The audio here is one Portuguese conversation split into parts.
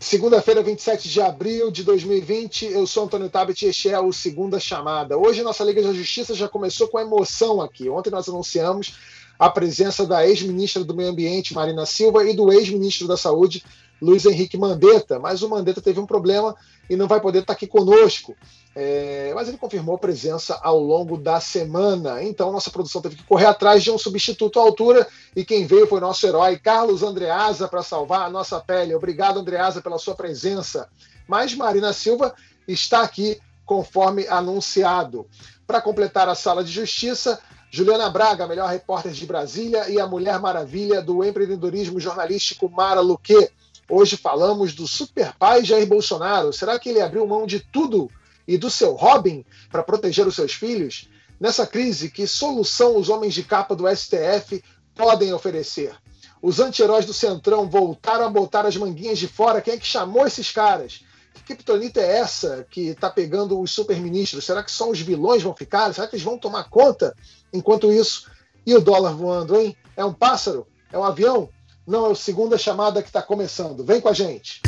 Segunda-feira, 27 de abril de 2020, eu sou Antônio Tabet e este é o Segunda Chamada. Hoje nossa Liga da Justiça já começou com emoção aqui. Ontem nós anunciamos a presença da ex-ministra do Meio Ambiente, Marina Silva, e do ex-ministro da Saúde, Luiz Henrique Mandetta, mas o Mandetta teve um problema e não vai poder estar aqui conosco. É, mas ele confirmou presença ao longo da semana. Então, nossa produção teve que correr atrás de um substituto à altura e quem veio foi nosso herói, Carlos Andreasa, para salvar a nossa pele. Obrigado, Andreasa, pela sua presença. Mas Marina Silva está aqui conforme anunciado. Para completar a sala de justiça, Juliana Braga, melhor repórter de Brasília, e a Mulher Maravilha do empreendedorismo jornalístico Mara Luque. Hoje falamos do super pai Jair Bolsonaro. Será que ele abriu mão de tudo e do seu Robin para proteger os seus filhos? Nessa crise, que solução os homens de capa do STF podem oferecer? Os anti-heróis do Centrão voltaram a botar as manguinhas de fora. Quem é que chamou esses caras? Que criptonita é essa que está pegando os superministros? Será que só os vilões vão ficar? Será que eles vão tomar conta? Enquanto isso, e o dólar voando, hein? É um pássaro? É um avião? Não, é a segunda chamada que está começando. Vem com a gente.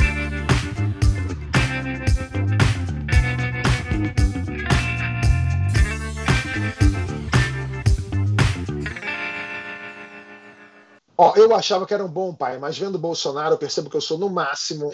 Ó, eu achava que era um bom pai, mas vendo o Bolsonaro, eu percebo que eu sou no máximo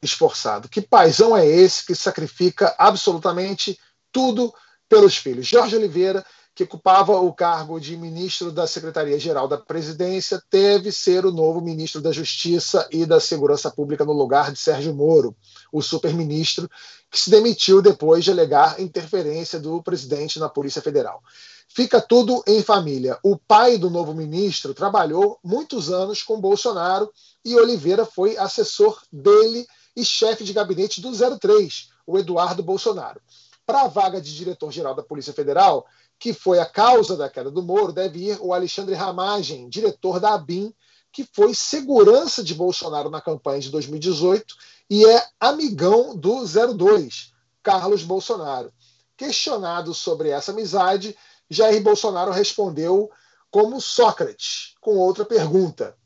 esforçado. Que paizão é esse que sacrifica absolutamente tudo pelos filhos? Jorge Oliveira que ocupava o cargo de ministro da Secretaria-Geral da Presidência, deve ser o novo ministro da Justiça e da Segurança Pública no lugar de Sérgio Moro, o superministro que se demitiu depois de alegar interferência do presidente na Polícia Federal. Fica tudo em família. O pai do novo ministro trabalhou muitos anos com Bolsonaro e Oliveira foi assessor dele e chefe de gabinete do 03, o Eduardo Bolsonaro. Para a vaga de diretor-geral da Polícia Federal, que foi a causa da queda do Moro, deve ir o Alexandre Ramagem, diretor da ABIN, que foi segurança de Bolsonaro na campanha de 2018 e é amigão do 02, Carlos Bolsonaro. Questionado sobre essa amizade, Jair Bolsonaro respondeu como Sócrates, com outra pergunta.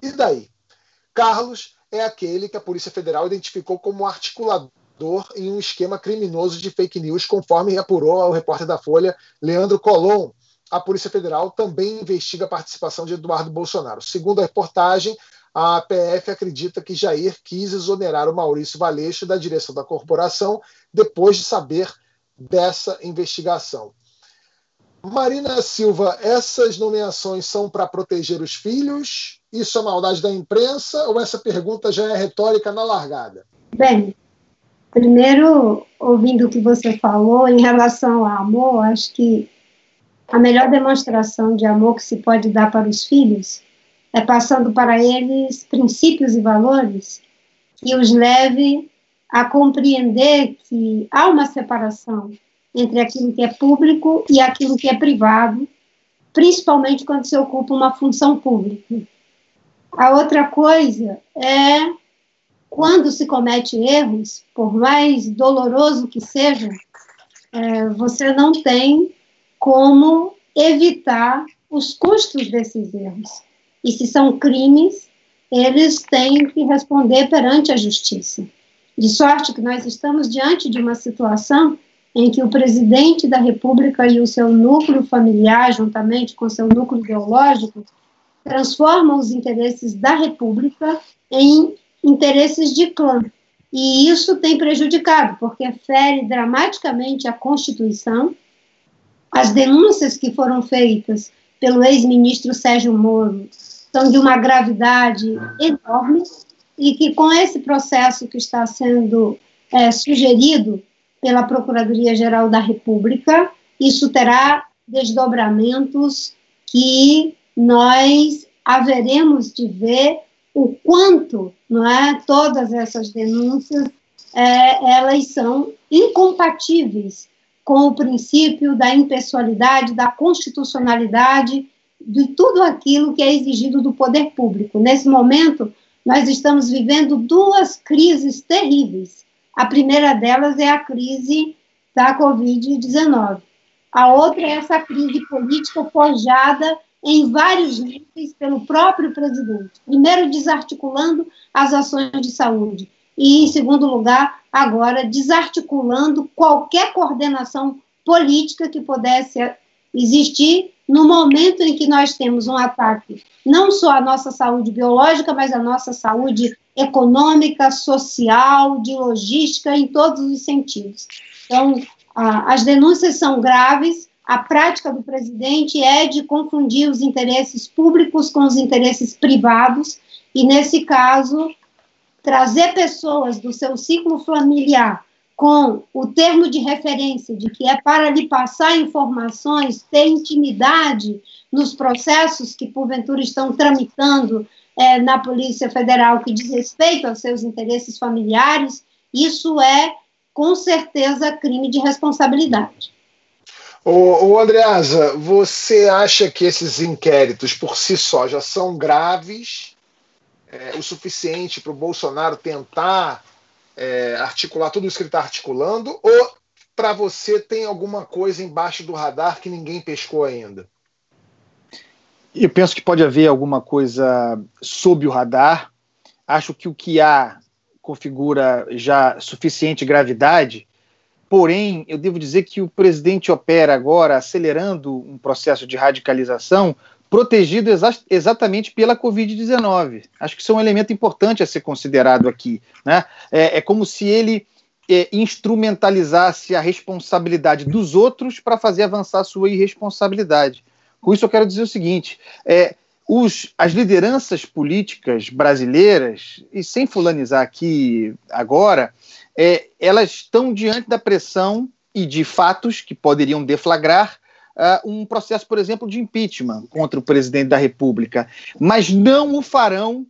E daí? Carlos é aquele que a Polícia Federal identificou como articulador em um esquema criminoso de fake news, conforme apurou o repórter da Folha, Leandro Colom. A Polícia Federal também investiga a participação de Eduardo Bolsonaro. Segundo a reportagem, a PF acredita que Jair quis exonerar o Maurício Valeixo da direção da corporação depois de saber dessa investigação. Marina Silva, essas nomeações são para proteger os filhos? Isso é maldade da imprensa ou essa pergunta já é retórica na largada? Bem, Primeiro, ouvindo o que você falou em relação ao amor, acho que a melhor demonstração de amor que se pode dar para os filhos é passando para eles princípios e valores que os leve a compreender que há uma separação entre aquilo que é público e aquilo que é privado, principalmente quando se ocupa uma função pública. A outra coisa é quando se comete erros, por mais doloroso que seja, é, você não tem como evitar os custos desses erros. E se são crimes, eles têm que responder perante a justiça. De sorte que nós estamos diante de uma situação em que o presidente da República e o seu núcleo familiar, juntamente com seu núcleo ideológico, transformam os interesses da República em interesses de clã. E isso tem prejudicado, porque fere dramaticamente a Constituição. As denúncias que foram feitas pelo ex-ministro Sérgio Moro são de uma gravidade enorme e que, com esse processo que está sendo é, sugerido pela Procuradoria-Geral da República, isso terá desdobramentos que nós haveremos de ver o quanto não é, todas essas denúncias é, elas são incompatíveis com o princípio da impessoalidade, da constitucionalidade, de tudo aquilo que é exigido do poder público. Nesse momento, nós estamos vivendo duas crises terríveis. A primeira delas é a crise da Covid-19. A outra é essa crise política forjada em vários níveis pelo próprio presidente. Primeiro, desarticulando as ações de saúde, e, em segundo lugar, agora desarticulando qualquer coordenação política que pudesse existir no momento em que nós temos um ataque não só à nossa saúde biológica, mas à nossa saúde econômica, social, de logística, em todos os sentidos. Então, as denúncias são graves, a prática do presidente é de confundir os interesses públicos com os interesses privados, e, nesse caso, trazer pessoas do seu ciclo familiar com o termo de referência de que é para lhe passar informações, ter intimidade nos processos que porventura estão tramitando é, na Polícia Federal que diz respeito aos seus interesses familiares, isso é com certeza crime de responsabilidade. Ô, ô Andreasa, você acha que esses inquéritos por si só já são graves é, o suficiente para o Bolsonaro tentar é, articular tudo isso que ele está articulando? Ou para você tem alguma coisa embaixo do radar que ninguém pescou ainda? Eu penso que pode haver alguma coisa sob o radar. Acho que o que há configura já suficiente gravidade. Porém, eu devo dizer que o presidente opera agora acelerando um processo de radicalização protegido exa exatamente pela Covid-19. Acho que isso é um elemento importante a ser considerado aqui. Né? É, é como se ele é, instrumentalizasse a responsabilidade dos outros para fazer avançar a sua irresponsabilidade. Com isso, eu quero dizer o seguinte: é, os, as lideranças políticas brasileiras, e sem fulanizar aqui agora, é, elas estão diante da pressão e de fatos que poderiam deflagrar uh, um processo, por exemplo, de impeachment contra o presidente da República, mas não o farão.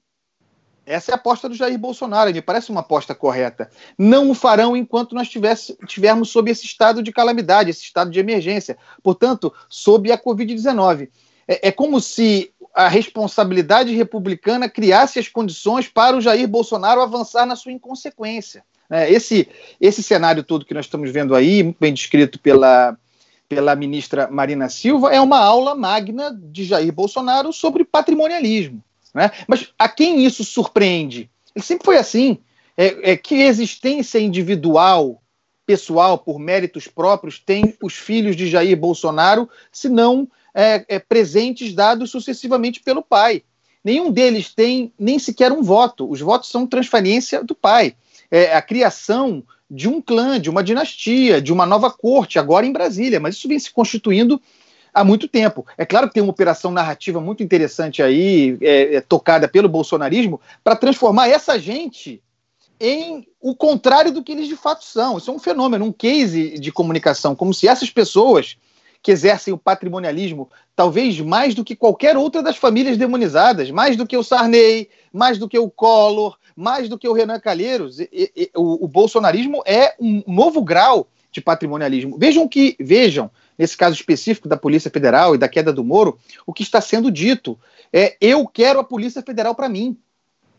Essa é a aposta do Jair Bolsonaro, me parece uma aposta correta. Não o farão enquanto nós tivesse, tivermos sob esse estado de calamidade, esse estado de emergência. Portanto, sob a Covid-19. É, é como se a responsabilidade republicana criasse as condições para o Jair Bolsonaro avançar na sua inconsequência. É, esse, esse cenário todo que nós estamos vendo aí, muito bem descrito pela, pela ministra Marina Silva, é uma aula magna de Jair Bolsonaro sobre patrimonialismo. Né? Mas a quem isso surpreende? Ele sempre foi assim. É, é, que existência individual, pessoal, por méritos próprios, tem os filhos de Jair Bolsonaro, se não é, é, presentes dados sucessivamente pelo pai. Nenhum deles tem nem sequer um voto. Os votos são transferência do pai. É, a criação de um clã, de uma dinastia, de uma nova corte, agora em Brasília, mas isso vem se constituindo há muito tempo. É claro que tem uma operação narrativa muito interessante aí, é, é, tocada pelo bolsonarismo, para transformar essa gente em o contrário do que eles de fato são. Isso é um fenômeno, um case de comunicação, como se essas pessoas que exercem o patrimonialismo, talvez mais do que qualquer outra das famílias demonizadas, mais do que o Sarney, mais do que o Collor, mais do que o Renan Calheiros. E, e, o, o, bolsonarismo é um novo grau de patrimonialismo. Vejam que, vejam, nesse caso específico da Polícia Federal e da queda do Moro, o que está sendo dito é: eu quero a Polícia Federal para mim.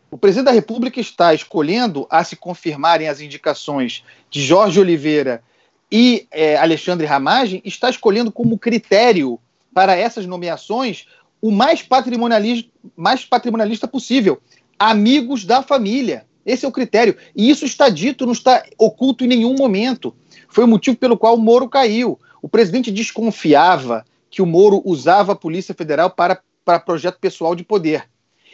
O presidente da República está escolhendo, a se confirmarem as indicações de Jorge Oliveira e é, Alexandre Ramagem, está escolhendo como critério para essas nomeações o mais patrimonialista, mais patrimonialista possível amigos da família. Esse é o critério. E isso está dito, não está oculto em nenhum momento. Foi o motivo pelo qual o Moro caiu. O presidente desconfiava que o Moro usava a Polícia Federal para, para projeto pessoal de poder.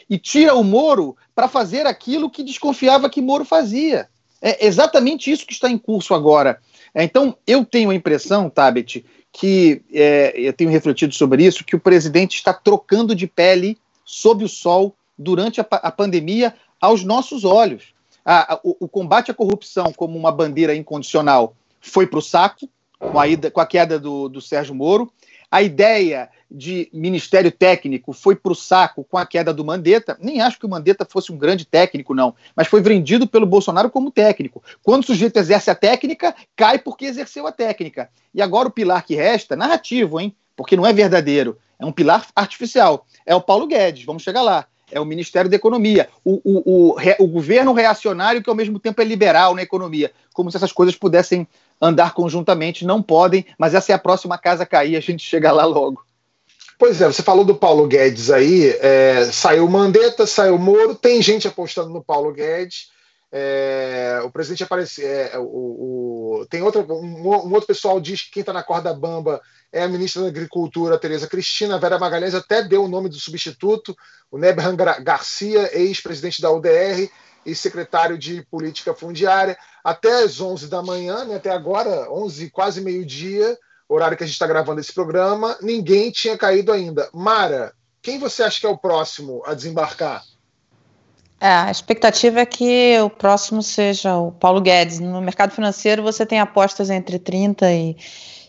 E tira o Moro para fazer aquilo que desconfiava que Moro fazia. É exatamente isso que está em curso agora. É, então, eu tenho a impressão, Tabet, que é, eu tenho refletido sobre isso, que o presidente está trocando de pele sob o sol durante a, a pandemia aos nossos olhos. A, a, o, o, combate à corrupção como uma bandeira incondicional foi para o saco, com a, ida, com a queda do, do Sérgio Moro. A ideia de ministério técnico foi para o saco com a queda do Mandetta. Nem acho que o Mandetta fosse um grande técnico, não, mas foi vendido pelo Bolsonaro como técnico. Quando o sujeito exerce a técnica, cai porque exerceu a técnica. E agora o pilar que resta, narrativo, hein? Porque não é verdadeiro, é um pilar artificial. É o Paulo Guedes, vamos chegar lá é o Ministério da Economia, o, o, o, o, governo reacionário que ao mesmo tempo é liberal na economia, como se essas coisas pudessem andar conjuntamente, não podem, mas essa é a próxima casa cair, a gente chega lá logo. Pois é, você falou do Paulo Guedes aí, é, saiu Mandetta, saiu Moro, tem gente apostando no Paulo Guedes, É, o presidente aparece. É, o, o, tem outro, um, um, outro pessoal diz que quem está na corda bamba é a ministra da Agricultura, Tereza Cristina. A Vera Magalhães até deu o nome do substituto, o Neberhan Garcia, ex-presidente da UDR e secretário de Política Fundiária. Até às 11 da manhã, né, até agora, 11, quase meio-dia, horário que a gente está gravando esse programa, ninguém tinha caído ainda. Mara, quem você acha que é o próximo a desembarcar? É, a expectativa é que o próximo seja o Paulo Guedes. No mercado financeiro, você tem apostas entre 30 e,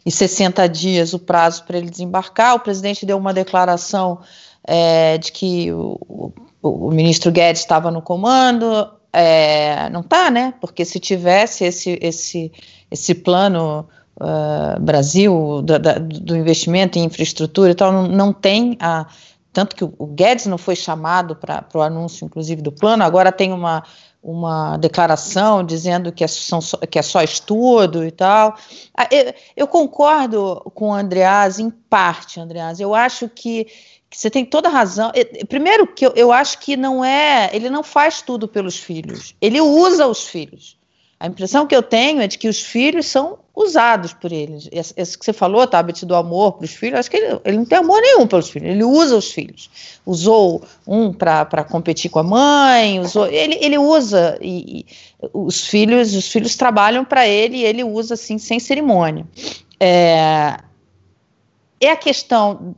e 60 dias o prazo para ele desembarcar. O presidente deu uma declaração é, de que o, o, o, ministro Guedes estava no comando. É, não está, né? Porque se tivesse esse, esse, esse plano uh, Brasil do, do, investimento em infraestrutura e tal, não, não tem a tanto que o Guedes não foi chamado para o anúncio, inclusive, do plano, agora tem uma, uma declaração dizendo que é, são, que é só estudo e tal. Ah, eu, eu concordo com o Andreas em parte, Andreas. Eu acho que, que você tem toda a razão. Primeiro que eu, eu acho que não é, ele não faz tudo pelos filhos, ele usa os filhos. A impressão que eu tenho é de que os filhos são usados por eles. Isso que você falou, Tabet, do amor para os filhos, acho que ele, ele, não tem amor nenhum pelos filhos, ele usa os filhos. Usou um para competir com a mãe, usou, ele, ele usa, e, e os filhos os filhos trabalham para ele e ele usa assim, sem cerimônia. É, é a questão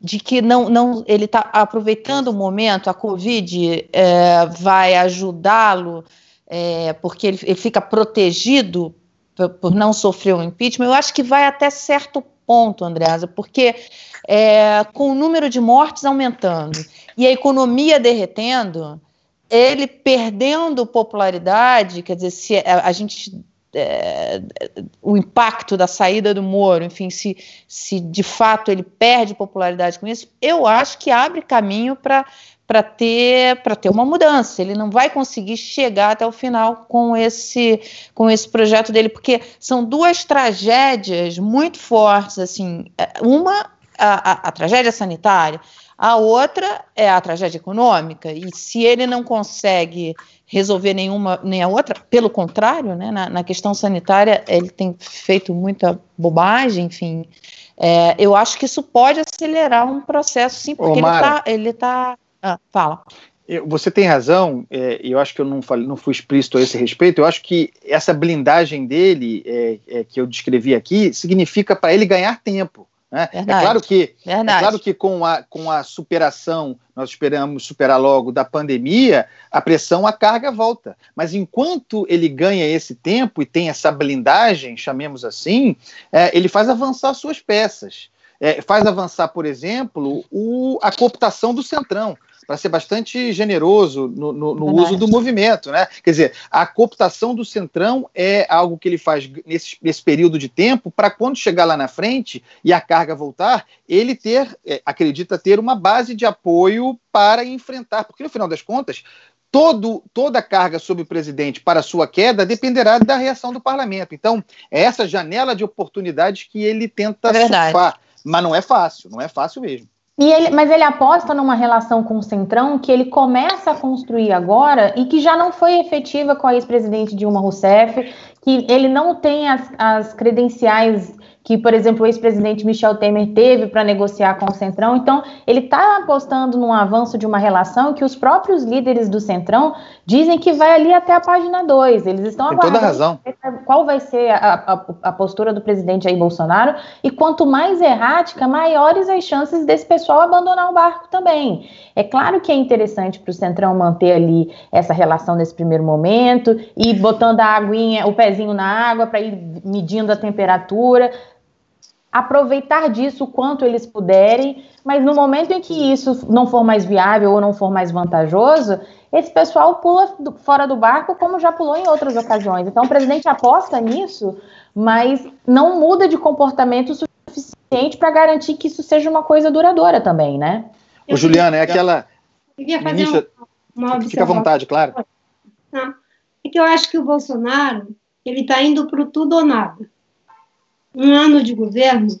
de que não, não ele está aproveitando o momento, a Covid é, vai ajudá-lo é, porque ele, ele, fica protegido por, não sofrer um impeachment, eu acho que vai até certo ponto, Andreasa, porque é, com o número de mortes aumentando e a economia derretendo, ele perdendo popularidade, quer dizer, se a, a gente é, o impacto da saída do Moro, enfim, se, se de fato ele perde popularidade com isso, eu acho que abre caminho para para ter para ter uma mudança. Ele não vai conseguir chegar até o final com esse com esse projeto dele, porque são duas tragédias muito fortes, assim, uma a, a, a tragédia sanitária, a outra é a tragédia econômica. E se ele não consegue resolver nenhuma nem a outra, pelo contrário, né, na, na questão sanitária ele tem feito muita bobagem, enfim. É, eu acho que isso pode acelerar um processo, sim, porque Ô, ele está ah, fala. Você tem razão, é, eu acho que eu não, falei, não fui explícito a esse respeito. Eu acho que essa blindagem dele, é, é, que eu descrevi aqui, significa para ele ganhar tempo. Né? É claro que, é claro que com, a, com a superação, nós esperamos superar logo da pandemia, a pressão, a carga volta. Mas enquanto ele ganha esse tempo e tem essa blindagem, chamemos assim, é, ele faz avançar suas peças. É, faz avançar, por exemplo, o, a cooptação do centrão para ser bastante generoso no, no, no uso do movimento, né? Quer dizer, a cooptação do centrão é algo que ele faz nesse, nesse período de tempo para quando chegar lá na frente e a carga voltar, ele ter, é, acredita ter uma base de apoio para enfrentar, porque no final das contas Todo, toda a carga sobre o presidente para sua queda dependerá da reação do parlamento. Então, é essa janela de oportunidades que ele tenta é surfar. Mas não é fácil, não é fácil mesmo. E ele, mas ele aposta numa relação com o Centrão que ele começa a construir agora e que já não foi efetiva com a ex-presidente Dilma Rousseff, que ele não tem as, as credenciais que, por exemplo, o ex-presidente Michel Temer teve para negociar com o Centrão. Então, ele está apostando num avanço de uma relação que os próprios líderes do Centrão dizem que vai ali até a página 2. Eles estão Tem aguardando toda razão. qual vai ser a, a, a, postura do presidente Jair Bolsonaro. E quanto mais errática, maiores as chances desse pessoal abandonar o barco também. É claro que é interessante para o Centrão manter ali essa relação nesse primeiro momento e botando a aguinha, o pezinho na água para ir medindo a temperatura aproveitar disso o quanto eles puderem, mas no momento em que isso não for mais viável ou não for mais vantajoso, esse pessoal pula do, fora do barco como já pulou em outras ocasiões. Então o presidente aposta nisso, mas não muda de comportamento suficiente para garantir que isso seja uma coisa duradoura também, né? O Juliana, é aquela. Eu queria fazer ministra... uma, uma Fica à vontade, claro. Não. É que eu acho que o Bolsonaro ele está indo para o tudo ou nada um ano de governo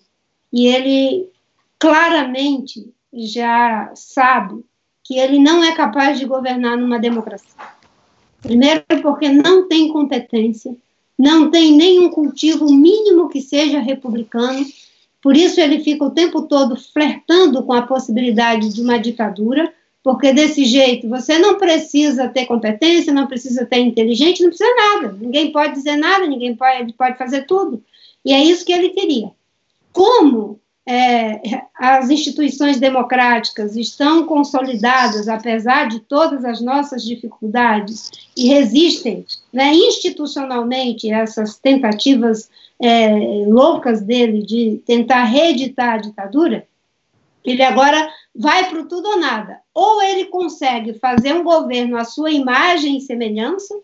e ele claramente já sabe que ele não é capaz de governar numa democracia. Primeiro, porque não tem competência, não tem nenhum cultivo mínimo que seja republicano, por isso ele fica o tempo todo flertando com a possibilidade de uma ditadura, porque desse jeito você não precisa ter competência, não precisa ter inteligente, não precisa nada. Ninguém pode dizer nada, ninguém pode, pode fazer tudo. E é isso que ele queria. Como é, as instituições democráticas estão consolidadas, apesar de todas as nossas dificuldades, e resistem né, institucionalmente essas tentativas é, loucas dele de tentar reeditar a ditadura, ele agora vai para o tudo ou nada. Ou ele consegue fazer um governo à sua imagem e semelhança,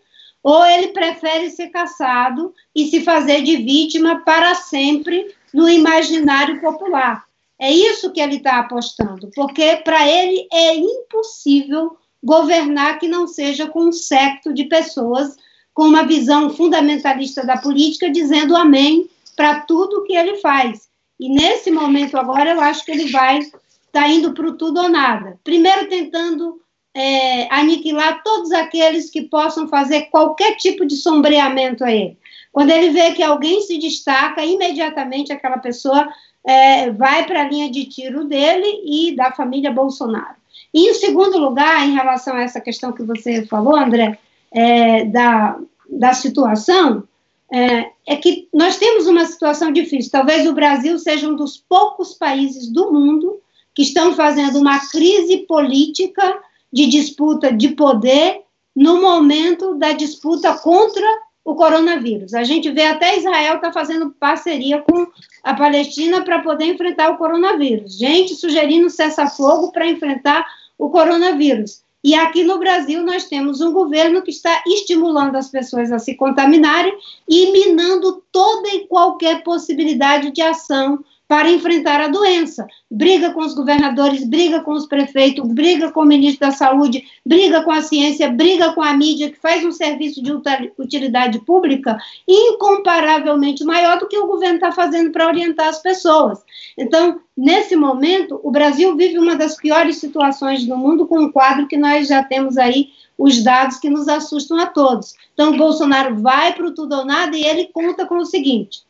ou ele prefere ser caçado e se fazer de vítima para sempre no imaginário popular. É isso que ele está apostando, porque para ele é impossível governar que não seja com um secto de pessoas com uma visão fundamentalista da política, dizendo amém para tudo que ele faz. E nesse momento agora, eu acho que ele vai estar tá indo para o tudo ou nada. Primeiro, tentando é, aniquilar todos aqueles que possam fazer qualquer tipo de sombreamento a ele. Quando ele vê que alguém se destaca, imediatamente aquela pessoa é, vai para a linha de tiro dele e da família Bolsonaro. E, em segundo lugar, em relação a essa questão que você falou, André, é, da, da situação, é, é, que nós temos uma situação difícil. Talvez o Brasil seja um dos poucos países do mundo que estão fazendo uma crise política de disputa de poder no momento da disputa contra o coronavírus. A gente vê até Israel está fazendo parceria com a Palestina para poder enfrentar o coronavírus. Gente sugerindo cessar-fogo para enfrentar o coronavírus. E aqui no Brasil nós temos um governo que está estimulando as pessoas a se contaminarem e minando toda e qualquer possibilidade de ação para enfrentar a doença. Briga com os governadores, briga com os prefeitos, briga com o ministro da Saúde, briga com a ciência, briga com a mídia, que faz um serviço de utilidade pública incomparavelmente maior do que o governo está fazendo para orientar as pessoas. Então, nesse momento, o Brasil vive uma das piores situações do mundo, com um quadro que nós já temos aí os dados que nos assustam a todos. Então, o Bolsonaro vai para o tudo ou nada e ele conta com o seguinte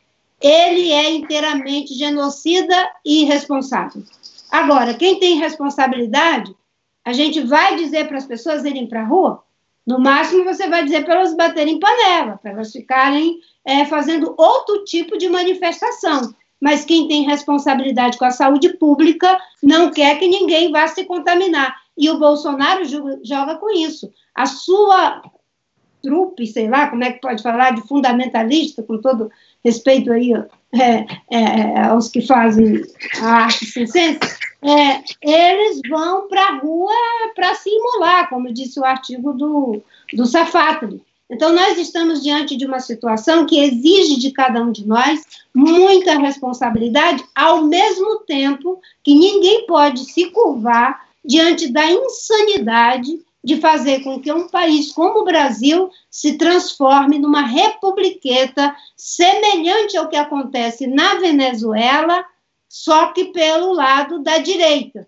ele é inteiramente genocida e irresponsável. Agora, quem tem responsabilidade, a gente vai dizer para as pessoas irem para a rua? No máximo, você vai dizer para elas baterem panela, para elas ficarem é, fazendo outro tipo de manifestação. Mas quem tem responsabilidade com a saúde pública não quer que ninguém vá se contaminar. E o Bolsonaro joga com isso. A sua trupe, sei lá, como é que pode falar, de fundamentalista, com todo respeito aí é, é, aos que fazem a arte circense, é, eles vão para a rua para se como disse o artigo do, do. Então, nós estamos diante de uma situação que exige de cada um de nós muita responsabilidade, ao mesmo tempo que ninguém pode se curvar diante da insanidade de fazer com que um país como o Brasil se transforme numa republiqueta semelhante ao que acontece na Venezuela, só que pelo lado da direita.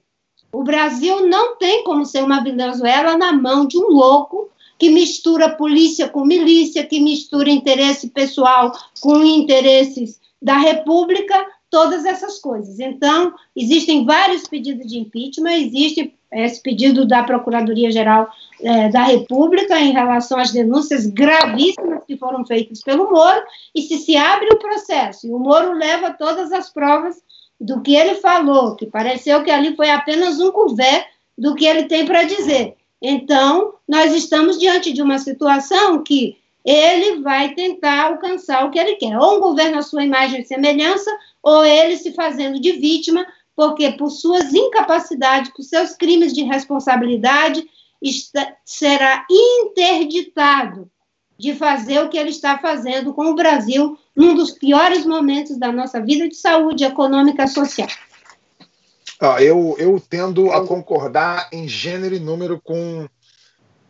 O Brasil não tem como ser uma Venezuela na mão de um louco que mistura polícia com milícia, que mistura interesse pessoal com interesses da República, todas essas coisas. Então, existem vários pedidos de impeachment, existe esse pedido da Procuradoria-Geral é, da República em relação às denúncias gravíssimas que foram feitas pelo Moro, e se se abre o processo, e o Moro leva todas as provas do que ele falou, que pareceu que ali foi apenas um couvert do que ele tem para dizer. Então, nós estamos diante de uma situação que ele vai tentar alcançar o que ele quer, ou um governo à sua imagem e semelhança, ou ele se fazendo de vítima porque por suas incapacidades, por seus crimes de responsabilidade, está, será interditado de fazer o que ele está fazendo com o Brasil num dos piores momentos da nossa vida de saúde econômica e social. Ah, eu, eu tendo a concordar em gênero e número com,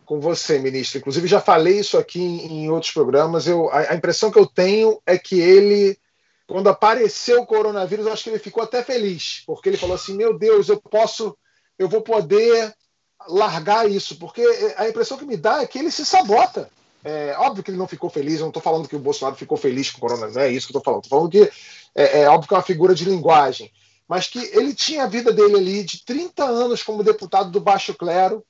com você, ministro. Inclusive, já falei isso aqui em, em outros programas. Eu, a, a impressão que eu tenho é que ele quando apareceu o coronavírus, acho que ele ficou até feliz, porque ele falou assim: meu Deus, eu posso, eu vou poder largar isso, porque a impressão que me dá é que ele se sabota. É, óbvio que ele não ficou feliz, eu não estou falando que o Bolsonaro ficou feliz com o Corona, não é isso que eu estou falando. Estou falando que é, é, óbvio que é uma figura de linguagem, mas que ele tinha a vida dele ali de 30 anos como deputado do baixo clero,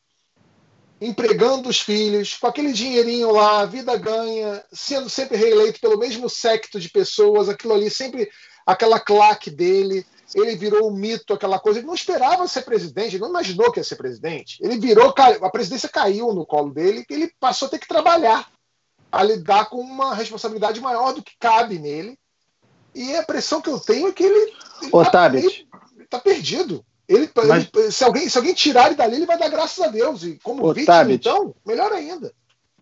empregando os filhos, com aquele dinheirinho lá, a vida ganha, sendo sempre reeleito pelo mesmo secto de pessoas, aquilo ali sempre aquela claque dele, ele virou um mito, aquela coisa. Ele não esperava ser presidente, ele não imaginou que ia ser presidente. Ele virou, a presidência caiu no colo dele, ele passou a ter que trabalhar, a lidar com uma responsabilidade maior do que cabe nele. E a pressão que eu tenho é que ele está tá perdido. Ele, Mas... ele, se, alguém, se alguém tirar ele dali, ele vai dar graças a Deus. E como Ô, vítima, então, melhor ainda.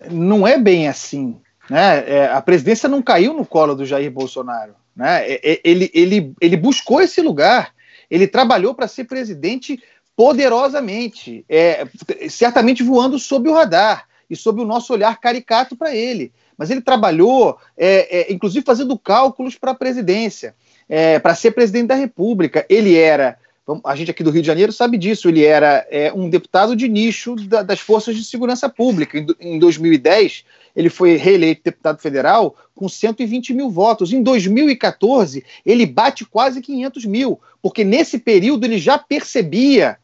Não é bem assim. Né? É, a presidência não caiu no colo do Jair Bolsonaro. Né? É, é, ele, ele, ele buscou esse lugar, ele trabalhou para ser presidente poderosamente, é, certamente voando sob o radar e sob o nosso olhar caricato para ele. Mas ele trabalhou, é, é, inclusive fazendo cálculos para a presidência, é, para ser presidente da República. Ele era a gente aqui do Rio de Janeiro sabe disso, ele era é, um deputado de nicho da, das forças de segurança pública. Em, em 2010, ele foi reeleito deputado federal com 120 mil votos. Em 2014, ele bate quase 500 mil, porque nesse período ele já percebia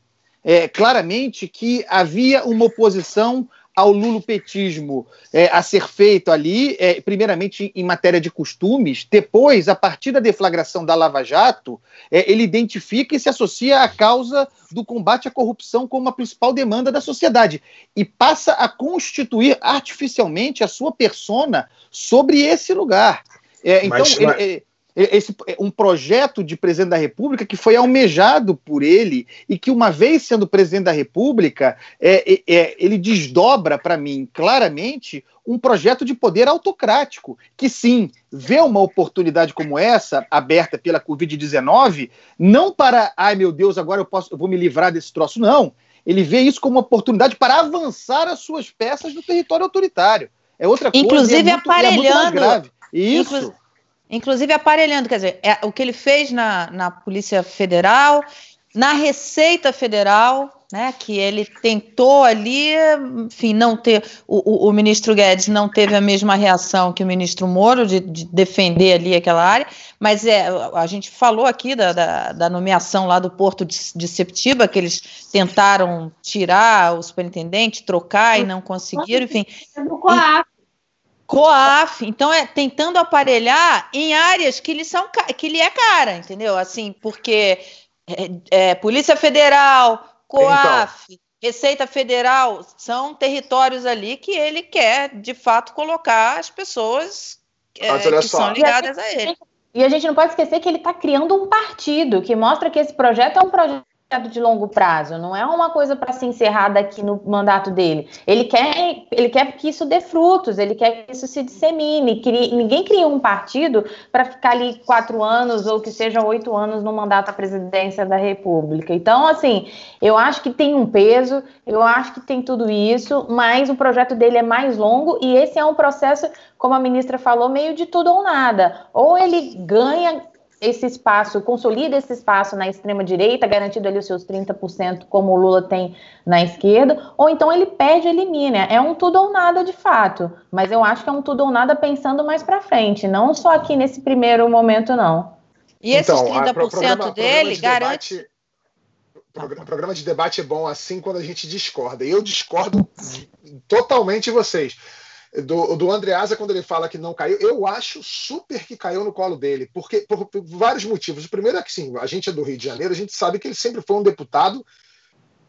é, claramente que havia uma oposição ao lulopetismo é, a ser feito ali, é, primeiramente em matéria de costumes, depois, a partir da deflagração da Lava Jato, é, ele identifica e se associa à causa do combate à corrupção como a principal demanda da sociedade e passa a constituir artificialmente a sua persona sobre esse lugar. É, então, mas, ele, esse, um projeto de presidente da República que foi almejado por ele e que, uma vez sendo presidente da República, é, é, é ele desdobra para mim claramente um projeto de poder autocrático, que sim, vê uma oportunidade como essa, aberta pela Covid-19, não para, ai meu Deus, agora eu, posso, eu vou me livrar desse troço, não. Ele vê isso como uma oportunidade para avançar as suas peças no território autoritário. É outra coisa. Inclusive é muito, aparelhando. É isso. Inclu Inclusive aparelhando, quer dizer, é, o que ele fez na, na Polícia Federal, na Receita Federal, né, que ele tentou ali, enfim, não ter, o, o, o, ministro Guedes não teve a mesma reação que o ministro Moro de, de, defender ali aquela área, mas é, a gente falou aqui da, da, da nomeação lá do Porto de, de, Septiba, que eles tentaram tirar o superintendente, trocar e não conseguiram, enfim. É do COAF, então é tentando aparelhar em áreas que lhe são que lhe é cara, entendeu? Assim, porque é, é, Polícia Federal, COAF, então. Receita Federal são territórios ali que ele quer de fato colocar as pessoas é, que só. são ligadas a ele. E a gente não pode esquecer que ele está criando um partido que mostra que esse projeto é um projeto de longo prazo, não é uma coisa para se encerrar daqui no mandato dele. Ele quer, ele quer que isso dê frutos, ele quer que isso se dissemine. Crie, ninguém cria um partido para ficar ali quatro anos ou que sejam oito anos no mandato à presidência da República. Então, assim, eu acho que tem um peso, eu acho que tem tudo isso, mas o projeto dele é mais longo e esse é um processo, como a ministra falou, meio de tudo ou nada. Ou ele ganha esse espaço, consolida esse espaço na extrema-direita, garantindo ali os seus 30%, como o Lula tem na esquerda, ou então ele perde, elimina. É um tudo ou nada de fato, mas eu acho que é um tudo ou nada pensando mais para frente, não só aqui nesse primeiro momento, não. E esses então, 30% programa, dele programa garante. Debate, programa, programa de debate é bom assim quando a gente discorda. E eu discordo totalmente de vocês do, do Andreasa, quando ele fala que não caiu, eu acho super que caiu no colo dele, porque por, por, vários motivos. O primeiro é que, sim, a gente é do Rio de Janeiro, a gente sabe que ele sempre foi um deputado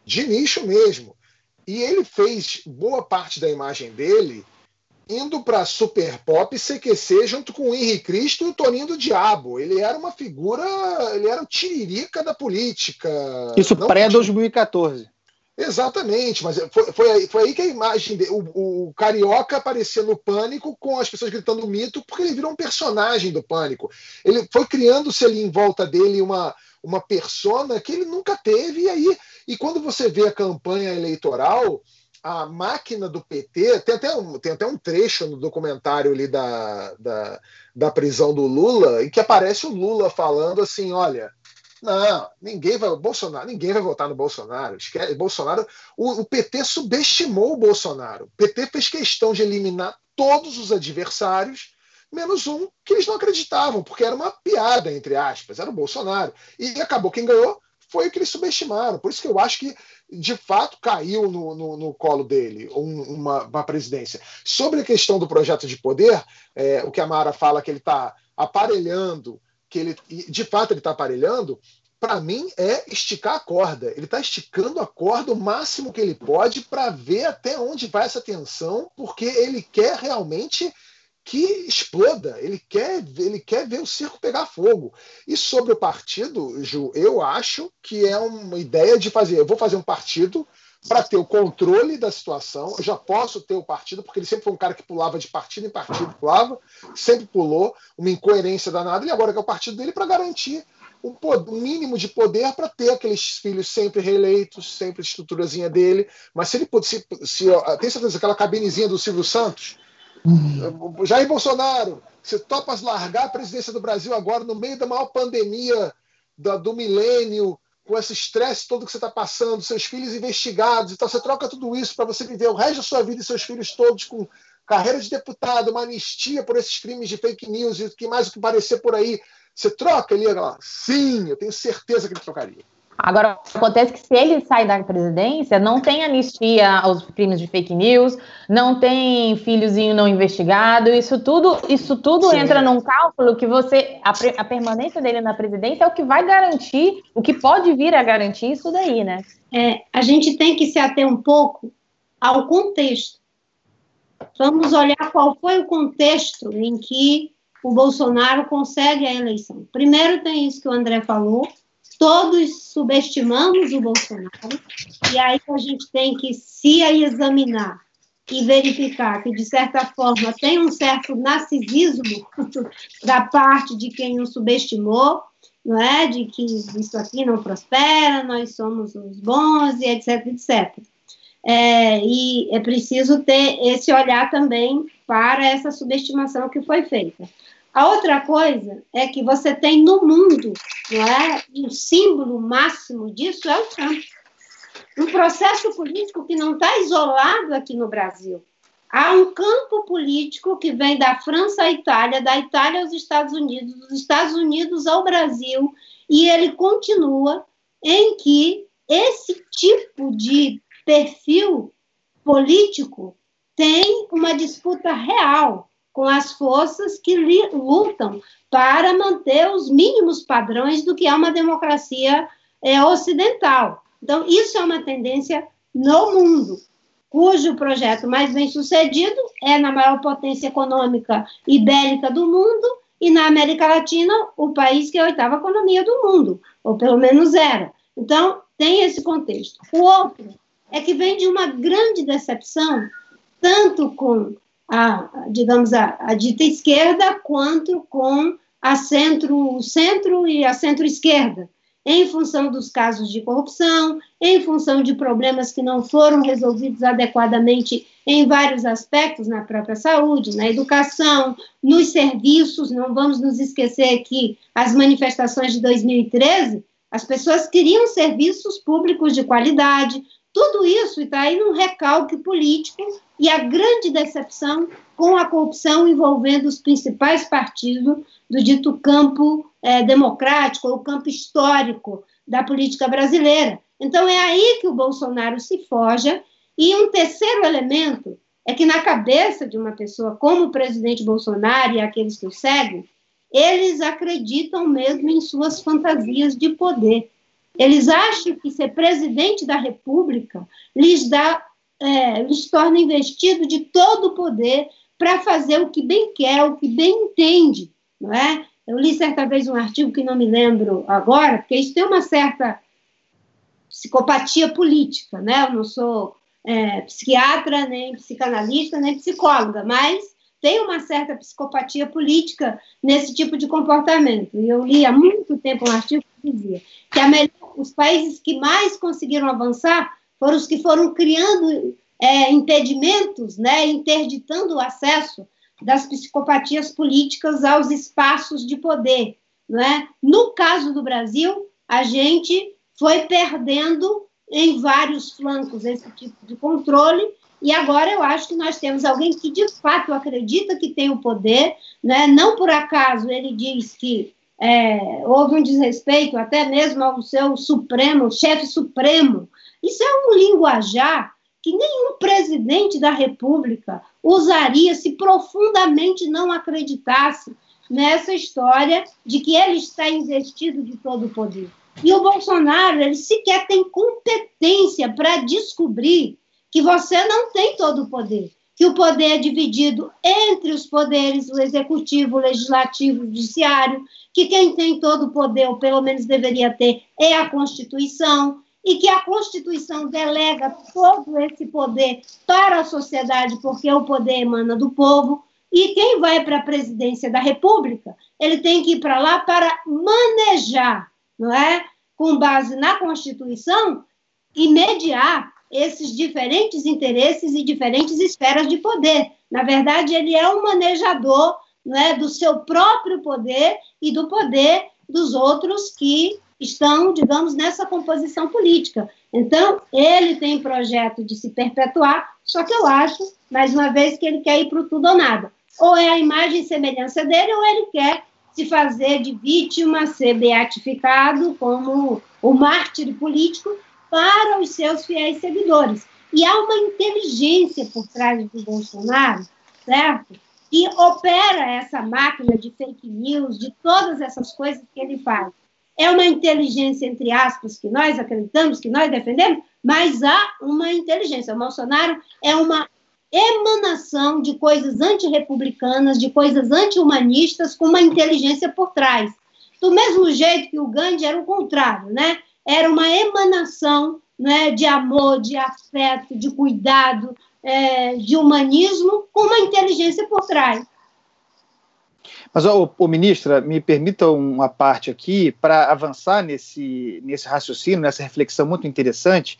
de nicho mesmo. E ele fez boa parte da imagem dele indo para Super Pop CQC junto com o Henrique Cristo e o Toninho do Diabo. Ele era uma figura, ele era o tiririca da política. Isso pré-2014. Exatamente, mas foi, foi, aí, foi aí que a imagem dele, o, o, Carioca aparecia no pânico com as pessoas gritando mito, porque ele virou um personagem do pânico. Ele foi criando-se ali em volta dele uma, uma persona que ele nunca teve, e aí, e quando você vê a campanha eleitoral, a máquina do PT, tem até um, tem até um trecho no documentário ali da, da, da prisão do Lula, em que aparece o Lula falando assim: olha Não, ninguém vai. Bolsonaro, ninguém vai votar no Bolsonaro. Esquece, Bolsonaro. O, o, PT subestimou o Bolsonaro. O PT fez questão de eliminar todos os adversários, menos um que eles não acreditavam, porque era uma piada, entre aspas, era o Bolsonaro. E acabou quem ganhou foi o que eles subestimaram. Por isso que eu acho que, de fato, caiu no, no, no colo dele um, uma, uma, presidência. Sobre a questão do projeto de poder, é, o que a Mara fala que ele está aparelhando que ele, de fato, ele está aparelhando, para mim é esticar a corda. Ele está esticando a corda o máximo que ele pode para ver até onde vai essa tensão, porque ele quer realmente que exploda. Ele quer, ele quer ver o circo pegar fogo. E sobre o partido, Ju, eu acho que é uma ideia de fazer. Eu vou fazer um partido para ter o controle da situação. Eu já posso ter o partido, porque ele sempre foi um cara que pulava de partido em partido, pulava, sempre pulou, uma incoerência danada, e agora que é o partido dele para garantir um, um, mínimo de poder para ter aqueles filhos sempre reeleitos, sempre a estruturazinha dele. Mas se ele se, se, tem certeza aquela cabinezinha do Silvio Santos, uhum. Jair Bolsonaro, você topas largar a presidência do Brasil agora no meio da maior pandemia da, do milênio, com esse estresse todo que você está passando, seus filhos investigados, então você troca tudo isso para você viver o resto da sua vida e seus filhos todos com carreira de deputado, uma anistia por esses crimes de fake news e o que mais o que parecer por aí. Você troca ali? Sim, eu tenho certeza que ele trocaria. Agora, acontece que se ele sai da presidência, não tem anistia aos crimes de fake news, não tem filhozinho não investigado, isso tudo, isso tudo entra num cálculo que você, a, a, permanência dele na presidência é o que vai garantir, o que pode vir a garantir isso daí, né? É, a gente tem que se ater um pouco ao contexto. Vamos olhar qual foi o contexto em que o Bolsonaro consegue a eleição. Primeiro tem isso que o André falou, todos subestimamos o Bolsonaro, e aí a gente tem que se examinar e verificar que, de certa forma, tem um certo narcisismo da parte de quem o subestimou, não é? De que isso aqui não prospera, nós somos os bons, e etc, etc. É, e é preciso ter esse olhar também para essa subestimação que foi feita. A outra coisa é que você tem no mundo, não é? Um símbolo máximo disso é o Trump. Um processo político que não está isolado aqui no Brasil. Há um campo político que vem da França à Itália, da Itália aos Estados Unidos, dos Estados Unidos ao Brasil, e ele continua em que esse tipo de perfil político tem uma disputa real com as forças que lutam para manter os mínimos padrões do que é uma democracia é, ocidental. Então, isso é uma tendência no mundo, cujo projeto mais bem sucedido é na maior potência econômica e bélica do mundo, e na América Latina, o país que é a oitava economia do mundo, ou pelo menos era. Então, tem esse contexto. O outro é que vem de uma grande decepção, tanto com a, digamos, a, a dita esquerda, quanto com a centro, centro e a centro-esquerda, em função dos casos de corrupção, em função de problemas que não foram resolvidos adequadamente em vários aspectos, na própria saúde, na educação, nos serviços. Não vamos nos esquecer que as manifestações de 2013, as pessoas queriam serviços públicos de qualidade, tudo isso está aí num recalque político e a grande decepção com a corrupção envolvendo os principais partidos do dito campo é, democrático ou campo histórico da política brasileira. Então é aí que o Bolsonaro se forja. E um terceiro elemento é que na cabeça de uma pessoa como o presidente Bolsonaro e aqueles que o seguem, eles acreditam mesmo em suas fantasias de poder. Eles acham que ser presidente da República lhes dá, é, lhes torna investido de todo o poder para fazer o que bem quer, o que bem entende, não é? Eu li certa vez um artigo que não me lembro agora, porque isso tem uma certa psicopatia política, né? Eu não sou é, psiquiatra, nem psicanalista, nem psicóloga, mas tem uma certa psicopatia política nesse tipo de comportamento. E eu li há muito tempo um artigo dizia que melhor, os países que mais conseguiram avançar foram os que foram criando é, impedimentos, né, interditando o acesso das psicopatias políticas aos espaços de poder. Não é? No caso do Brasil, a gente foi perdendo em vários flancos esse tipo de controle, e agora eu acho que nós temos alguém que de fato acredita que tem o poder, né? não por acaso ele diz que é, houve um desrespeito até mesmo ao seu supremo, chefe supremo. Isso é um linguajar que nenhum presidente da República usaria se profundamente não acreditasse nessa história de que ele está investido de todo o poder. E o Bolsonaro, ele sequer tem competência para descobrir que você não tem todo o poder, que o poder é dividido entre os poderes, o executivo, o legislativo, o judiciário, que quem tem todo o poder, ou pelo menos deveria ter, é a Constituição, e que a Constituição delega todo esse poder para a sociedade, porque o poder emana do povo, e quem vai para a presidência da República, ele tem que ir para lá para manejar, não é? Com base na Constituição e mediar esses diferentes interesses e diferentes esferas de poder. Na verdade, ele é um manejador né, do seu próprio poder e do poder dos outros que estão, digamos, nessa composição política. Então, ele tem projeto de se perpetuar, só que eu acho, mais uma vez, que ele quer ir para o tudo ou nada. Ou é a imagem e semelhança dele, ou ele quer se fazer de vítima, ser beatificado como o mártir político para os seus fiéis seguidores. E há uma inteligência por trás do Bolsonaro, certo? Que opera essa máquina de fake news, de todas essas coisas que ele faz. É uma inteligência, entre aspas, que nós acreditamos, que nós defendemos, mas há uma inteligência. O Bolsonaro é uma emanação de coisas antirrepublicanas, de coisas anti-humanistas, com uma inteligência por trás. Do mesmo jeito que o Gandhi era o contrário, né? Era uma emanação né, de amor, de afeto, de cuidado, é, de humanismo, com uma inteligência por trás. Mas, ô, ô, ministra, me permita uma parte aqui para avançar nesse, nesse raciocínio, nessa reflexão muito interessante,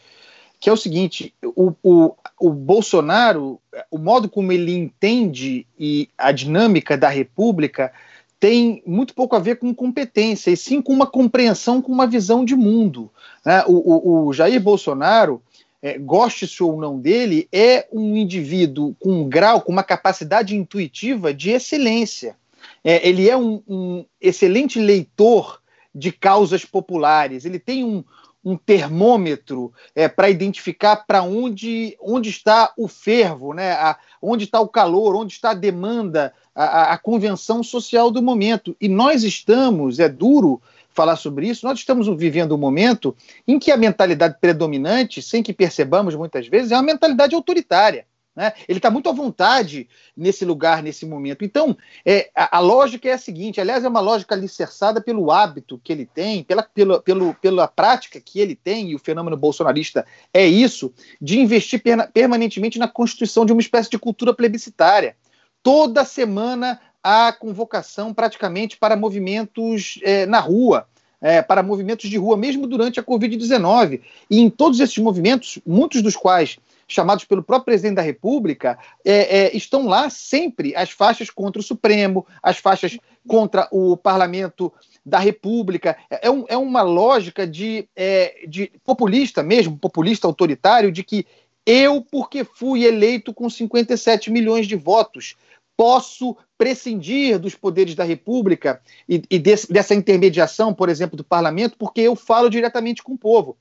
que é o seguinte: o, o, o Bolsonaro, o modo como ele entende e a dinâmica da República tem muito pouco a ver com competência, e sim com uma compreensão, com uma visão de mundo. Né? O, o, o Jair Bolsonaro, é, goste-se ou não dele, é um indivíduo com um grau, com uma capacidade intuitiva de excelência. É, ele é um, um, excelente leitor de causas populares, ele tem um, um termômetro é, para identificar para onde, onde está o fervo, né? A, onde está o calor, onde está a demanda, a, a, convenção social do momento. E nós estamos, é duro falar sobre isso, nós estamos vivendo um momento em que a mentalidade predominante, sem que percebamos muitas vezes, é uma mentalidade autoritária. Né? Ele está muito à vontade nesse lugar, nesse momento. Então, é, a, a, lógica é a seguinte: aliás, é uma lógica alicerçada pelo hábito que ele tem, pela, pela, pelo, pela prática que ele tem, e o fenômeno bolsonarista é isso, de investir per, permanentemente na constituição de uma espécie de cultura plebiscitária. Toda semana há convocação praticamente para movimentos é, na rua. É, para movimentos de rua, mesmo durante a Covid-19. E em todos esses movimentos, muitos dos quais chamados pelo próprio presidente da República, é, é, estão lá sempre as faixas contra o Supremo, as faixas contra o Parlamento da República. É, é um, é uma lógica de, é, de populista mesmo, populista autoritário, de que eu, porque fui eleito com 57 milhões de votos, posso prescindir dos poderes da República e, e desse, dessa intermediação, por exemplo, do parlamento, porque eu falo diretamente com o povo.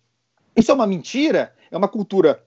Isso é uma mentira, é uma cultura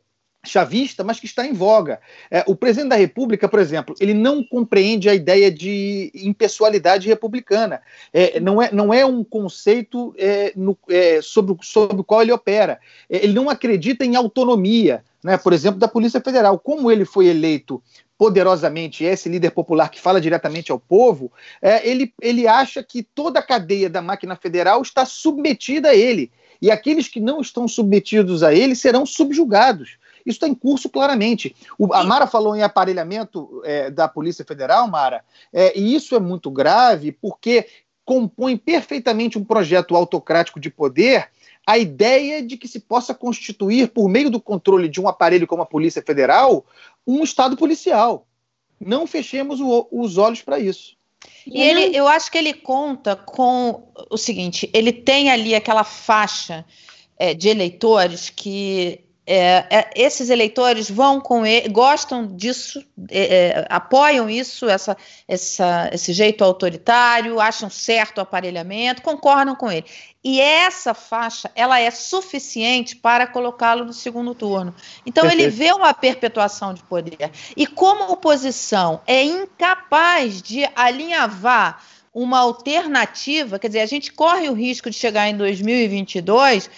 chavista, mas que está em voga. É, o presidente da República, por exemplo, ele não compreende a ideia de impessoalidade republicana. É, não, é, não é um conceito é, no, é, sobre, sobre o qual ele opera. É, ele não acredita em autonomia, né, por exemplo, da Polícia Federal. Como ele foi eleito poderosamente esse líder popular que fala diretamente ao povo, é, ele, ele acha que toda a cadeia da máquina federal está submetida a ele. E aqueles que não estão submetidos a ele serão subjugados. Isso está em curso claramente. O, a Mara falou em aparelhamento é, da Polícia Federal, Mara, é, e isso é muito grave porque compõe perfeitamente um projeto autocrático de poder a ideia de que se possa constituir, por meio do controle de um aparelho como a Polícia Federal, um Estado policial. Não fechemos o, os olhos para isso. E ele, eu acho que ele conta com o seguinte: ele tem ali aquela faixa é, de eleitores que é, é, esses eleitores vão com ele, gostam disso, é, é, apoiam isso, essa, essa, esse jeito autoritário, acham certo o aparelhamento, concordam com ele. E essa faixa, ela é suficiente para colocá-lo no segundo turno. Então ele vê uma perpetuação de poder. E como a oposição é incapaz de alinhavar uma alternativa, quer dizer, a gente corre o risco de chegar em 2022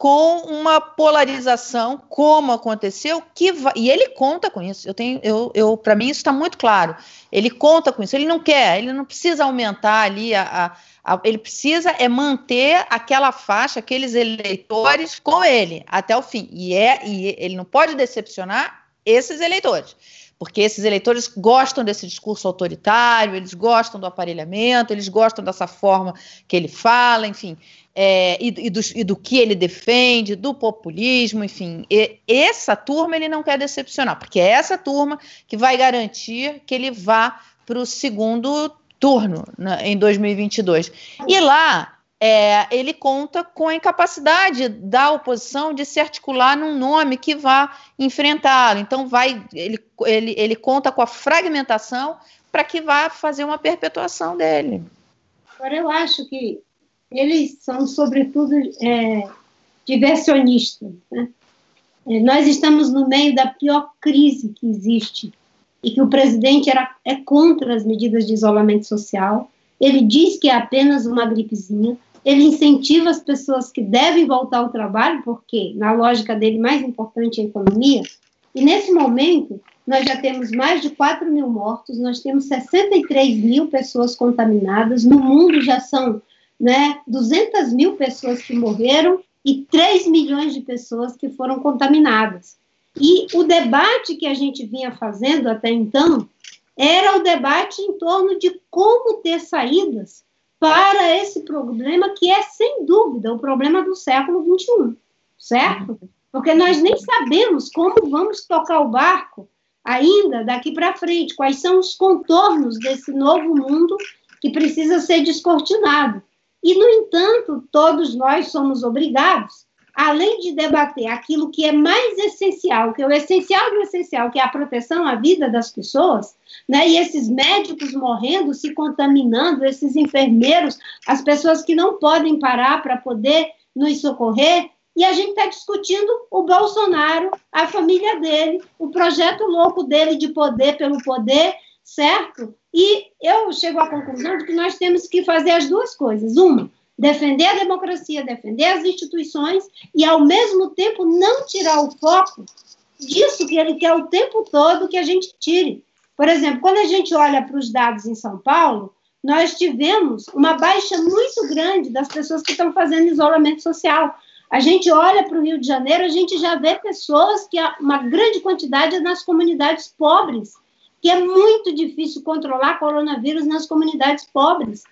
com uma polarização, como aconteceu, que e ele conta com isso. Eu tenho, eu, eu para mim isso está muito claro. Ele conta com isso. Ele não quer, ele não precisa aumentar ali a, a, a, ele precisa é manter aquela faixa, aqueles eleitores com ele até o fim. E é, e ele não pode decepcionar esses eleitores porque esses eleitores gostam desse discurso autoritário, eles gostam do aparelhamento, eles gostam dessa forma que ele fala, enfim é, e, e, do, e, do, que ele defende, do populismo, enfim. E, essa turma ele não quer decepcionar, porque é essa turma que vai garantir que ele vá para o segundo turno né, em 2022. E lá é, ele conta com a incapacidade da oposição de se articular num nome que vá enfrentá-lo. Então, vai, ele, ele, ele conta com a fragmentação para que vá fazer uma perpetuação dele. Agora, eu acho que eles são, sobretudo, é, diversionistas. Né? É, nós estamos no meio da pior crise que existe e que o presidente era, é contra as medidas de isolamento social. Ele diz que é apenas uma gripezinha. Ele incentiva as pessoas que devem voltar ao trabalho, porque, na lógica dele, mais importante é a economia. E, nesse momento, nós já temos mais de 4 mil mortos, nós temos 63 mil pessoas contaminadas, no mundo já são né, 200 mil pessoas que morreram e 3 milhões de pessoas que foram contaminadas. E o debate que a gente vinha fazendo até então era o debate em torno de como ter saídas para esse problema que é, sem dúvida, o problema do século XXI, certo? Porque nós nem sabemos como vamos tocar o barco ainda daqui para frente, quais são os contornos desse novo mundo que precisa ser descortinado. E, no entanto, todos nós somos obrigados, além de debater aquilo que é mais essencial, que é o essencial do essencial, que é a proteção à vida das pessoas, né? e esses médicos morrendo, se contaminando, esses enfermeiros, as pessoas que não podem parar para poder nos socorrer, e a gente está discutindo o Bolsonaro, a família dele, o projeto louco dele de poder pelo poder, certo? E eu chego à conclusão de que nós temos que fazer as duas coisas. Uma, defender a democracia, defender as instituições e, ao mesmo tempo, não tirar o foco disso que ele quer o tempo todo que a gente tire. Por exemplo, quando a gente olha para os dados em São Paulo, nós tivemos uma baixa muito grande das pessoas que estão fazendo isolamento social. A gente olha para o Rio de Janeiro, a gente já vê pessoas que uma grande quantidade é nas comunidades pobres que é muito difícil controlar coronavírus nas comunidades pobres.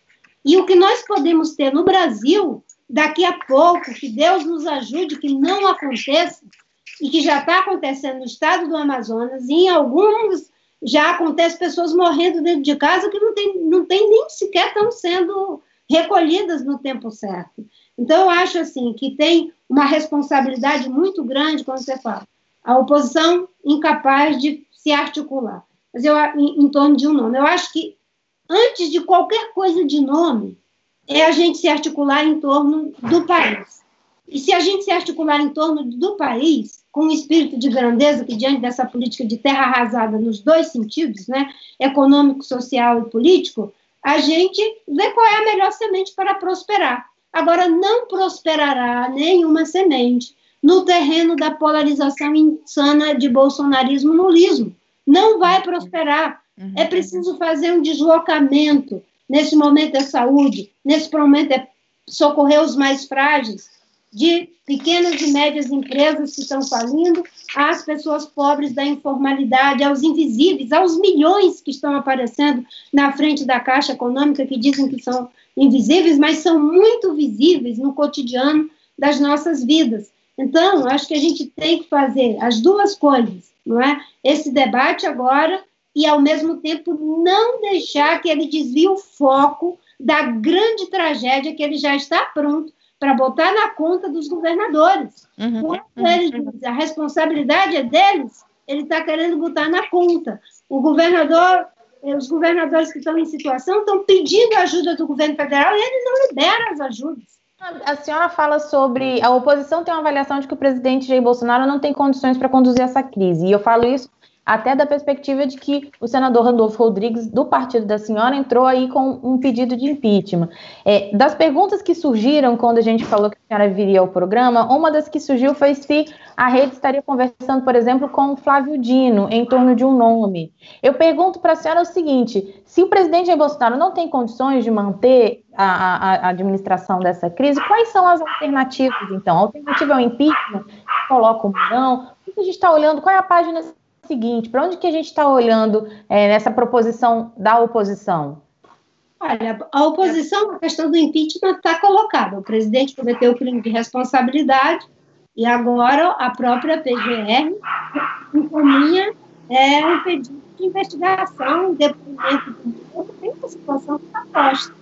E o que nós podemos ter no Brasil, daqui a pouco, que Deus nos ajude que não aconteça, e que já está acontecendo no estado do Amazonas, e em alguns já acontece pessoas morrendo dentro de casa que não tem, não tem nem sequer estão sendo recolhidas no tempo certo. Então, eu acho assim que tem uma responsabilidade muito grande quando você fala a oposição incapaz de se articular mas eu, em, em torno de um nome. Eu acho que antes de qualquer coisa de nome, é a gente se articular em torno do país. E se a gente se articular em torno do país, com um espírito de grandeza, que diante dessa política de terra arrasada nos dois sentidos, né, econômico, social e político, a gente vê qual é a melhor semente para prosperar. Agora, não prosperará nenhuma semente no terreno da polarização insana de bolsonarismo nulismo não vai prosperar. Uhum. É preciso fazer um deslocamento. Nesse momento é saúde, nesse momento é socorrer os mais frágeis, de pequenas e médias empresas que estão falindo, às pessoas pobres da informalidade, aos invisíveis, aos milhões que estão aparecendo na frente da Caixa Econômica, que dizem que são invisíveis, mas são muito visíveis no cotidiano das nossas vidas. Então, acho que a gente tem que fazer as duas coisas, não é? Esse debate agora e, ao mesmo tempo, não deixar que ele desvie o foco da grande tragédia que ele já está pronto para botar na conta dos governadores. Uhum, Quando uhum, ele diz a responsabilidade é deles, ele está querendo botar na conta. O governador, eh, os governadores que estão em situação estão pedindo ajuda do governo federal e eles não liberam as ajudas. A senhora fala sobre a oposição tem uma avaliação de que o presidente Jair Bolsonaro não tem condições para conduzir essa crise. E eu falo isso até da perspectiva de que o senador Randolfo Rodrigues, do partido da senhora, entrou aí com um pedido de impeachment. É, das perguntas que surgiram quando a gente falou que a senhora viria ao programa, uma das que surgiu foi se a rede estaria conversando, por exemplo, com o Flávio Dino em torno de um nome. Eu pergunto para a senhora o seguinte: se o presidente Jair Bolsonaro não tem condições de manter a, a, administração dessa crise, quais são as alternativas, então? A alternativa é o impeachment? Coloca o não? O que a gente está olhando? Qual é a página seguinte, para onde que a gente está olhando é, nessa proposição da oposição? Olha, a oposição, a questão do impeachment está colocada. O presidente cometeu o crime de responsabilidade e agora a própria PGR encaminha é, um pedido de investigação, depoimento do tem uma situação que está posta.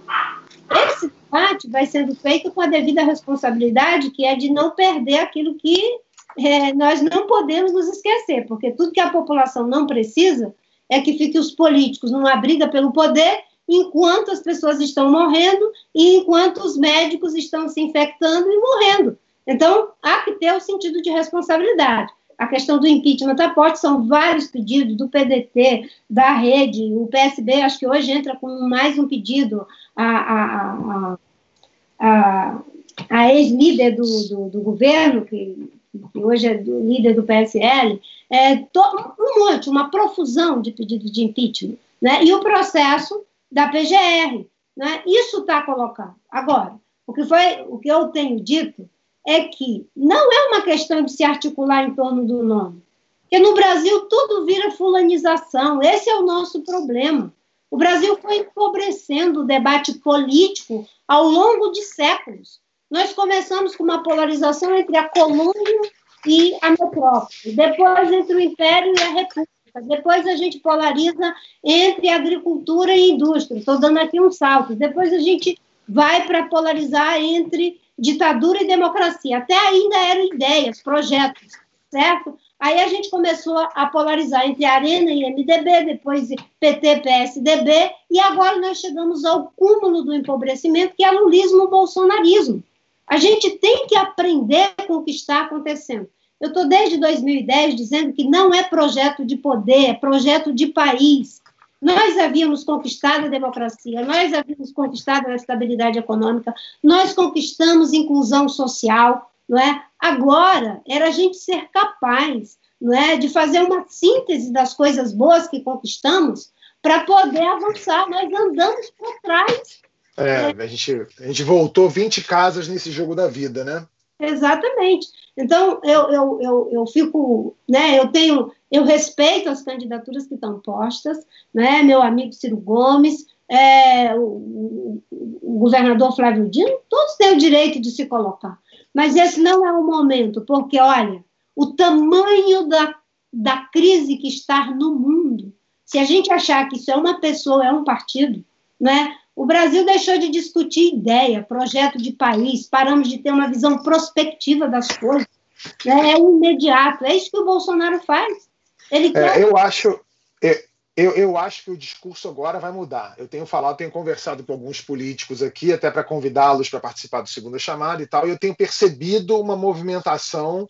Esse debate vai sendo feito com a devida responsabilidade, que é de não perder aquilo que é, nós não podemos nos esquecer, porque tudo que a população não precisa é que fiquem os políticos numa briga pelo poder, enquanto as pessoas estão morrendo e enquanto os médicos estão se infectando e morrendo. Então, há que ter o sentido de responsabilidade. A questão do impeachment da pote são vários pedidos do PDT, da rede, o PSB, acho que hoje entra com mais um pedido, a, a, a, a, a ex-líder do, do, do, governo, que que hoje é do, líder do PSL, é, um monte, uma profusão de pedidos de impeachment, né? e o processo da PGR. Né? Isso está colocado. Agora, o que, foi, o que eu tenho dito é que não é uma questão de se articular em torno do nome. Porque no Brasil tudo vira fulanização. Esse é o nosso problema. O Brasil foi empobrecendo o debate político ao longo de séculos. Nós começamos com uma polarização entre a colônia e a metrópole, depois entre o império e a república, depois a gente polariza entre agricultura e indústria, estou dando aqui um salto, depois a gente vai para polarizar entre ditadura e democracia, até ainda eram ideias, projetos, certo? Aí a gente começou a polarizar entre Arena e MDB, depois PT, PSDB, e agora nós chegamos ao cúmulo do empobrecimento, que é lulismo-bolsonarismo. A gente tem que aprender com o que está acontecendo. Eu estou desde 2010 dizendo que não é projeto de poder, é projeto de país. Nós havíamos conquistado a democracia, nós havíamos conquistado a estabilidade econômica, nós conquistamos inclusão social, não é? Agora era a gente ser capaz, não é, de fazer uma síntese das coisas boas que conquistamos para poder avançar. Nós andamos por trás é, a gente, a gente voltou 20 casas nesse jogo da vida, né? Exatamente. Então, eu, eu, eu, eu fico, né, eu tenho, eu respeito as candidaturas que estão postas, né, meu amigo Ciro Gomes, é, o, o, o, governador Flávio Dino, todos têm o direito de se colocar. Mas esse não é o momento, porque, olha, o tamanho da, da crise que está no mundo, se a gente achar que isso é uma pessoa, é um partido, né, o Brasil deixou de discutir ideia, projeto de país, paramos de ter uma visão prospectiva das coisas. Né? É o imediato. É isso que o Bolsonaro faz. Ele é, quer... eu acho. É, eu, eu, acho que o discurso agora vai mudar. Eu tenho falado, tenho conversado com alguns políticos aqui, até para convidá-los para participar do segundo chamado e tal, e eu tenho percebido uma movimentação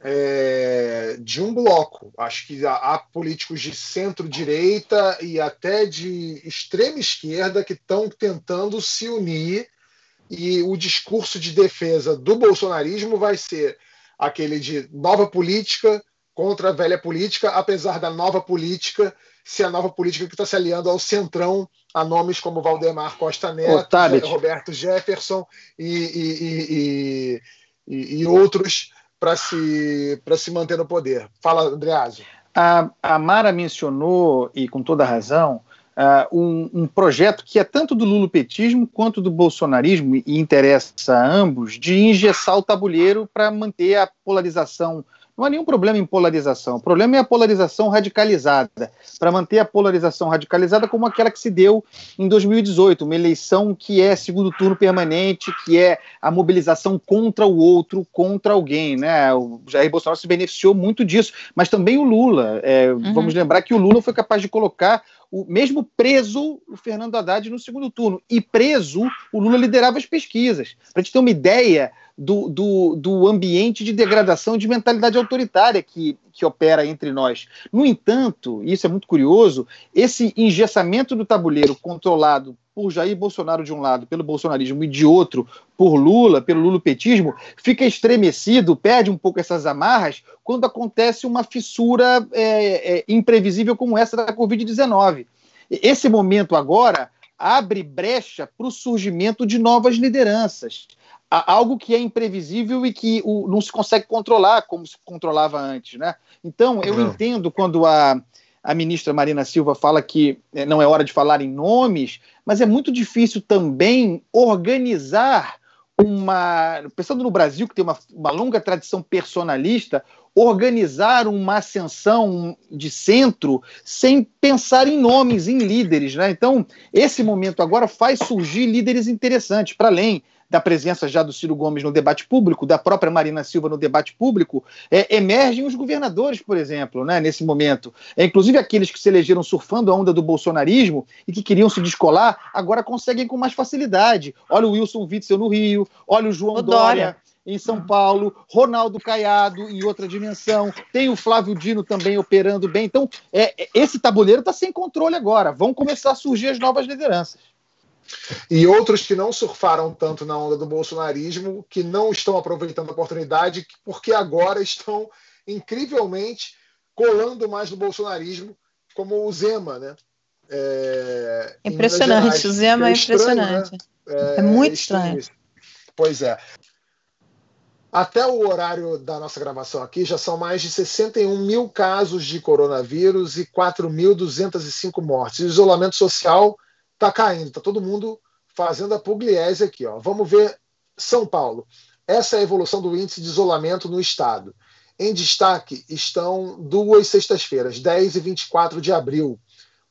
é, de um bloco. Acho que há políticos de centro-direita e até de extrema esquerda que estão tentando se unir, e o discurso de defesa do bolsonarismo vai ser aquele de nova política contra a velha política, apesar da nova política ser a nova política que está se alinhando ao centrão, a nomes como Valdemar Costa Neto, Roberto Jefferson e, e, e, e outros para se, se manter no poder. Fala, Andreazzi. A, a Mara mencionou, e com toda razão, uh, um, um, projeto que é tanto do lulopetismo quanto do bolsonarismo, e interessa a ambos, de engessar o tabuleiro para manter a polarização Não há nenhum problema em polarização. O problema é a polarização radicalizada. Para manter a polarização radicalizada como aquela que se deu em 2018, uma eleição que é segundo turno permanente, que é a mobilização contra o outro, contra alguém. Né? O Jair Bolsonaro se beneficiou muito disso, mas também o Lula. É, uhum. Vamos lembrar que o Lula foi capaz de colocar o, mesmo preso o Fernando Haddad no segundo turno. E preso, o Lula liderava as pesquisas. Para a gente ter uma ideia do, do, do ambiente de degradação de mentalidade autoritária que, que opera entre nós. No entanto, e isso é muito curioso, esse engessamento do tabuleiro controlado por Jair Bolsonaro de um lado, pelo bolsonarismo, e de outro, por Lula, pelo lulopetismo, fica estremecido, perde um pouco essas amarras, quando acontece uma fissura é, é, imprevisível como essa da Covid-19. Esse momento agora abre brecha para o surgimento de novas lideranças. Algo que é imprevisível e que o, não se consegue controlar como se controlava antes. Né? Então, eu não. entendo quando a, a ministra Marina Silva fala que é, não é hora de falar em nomes, mas é muito difícil também organizar uma. Pensando no Brasil, que tem uma, uma longa tradição personalista, organizar uma ascensão de centro sem pensar em nomes, em líderes. Né? Então, esse momento agora faz surgir líderes interessantes, para além da presença já do Ciro Gomes no debate público, da própria Marina Silva no debate público, é, emergem os governadores, por exemplo, né, nesse momento. É, inclusive aqueles que se elegeram surfando a onda do bolsonarismo e que queriam se descolar, agora conseguem com mais facilidade. Olha o Wilson Witzel no Rio, olha o João o Dória. Dória em São Paulo, Ronaldo Caiado em outra dimensão, tem o Flávio Dino também operando bem. Então, é, é esse tabuleiro está sem controle agora. Vão começar a surgir as novas lideranças. E outros que não surfaram tanto na onda do bolsonarismo, que não estão aproveitando a oportunidade, porque agora estão incrivelmente colando mais no bolsonarismo, como o Zema, né? É, impressionante, o Zema é, é impressionante. Né? É, é, muito é estranho. Pois é. Até o horário da nossa gravação aqui, já são mais de 61 mil casos de coronavírus e 4.205 mortes. O isolamento social está caindo, está todo mundo fazendo a pugliese aqui. Ó. Vamos ver São Paulo. Essa é a evolução do índice de isolamento no estado. Em destaque estão duas sextas-feiras, 10 e 24 de abril.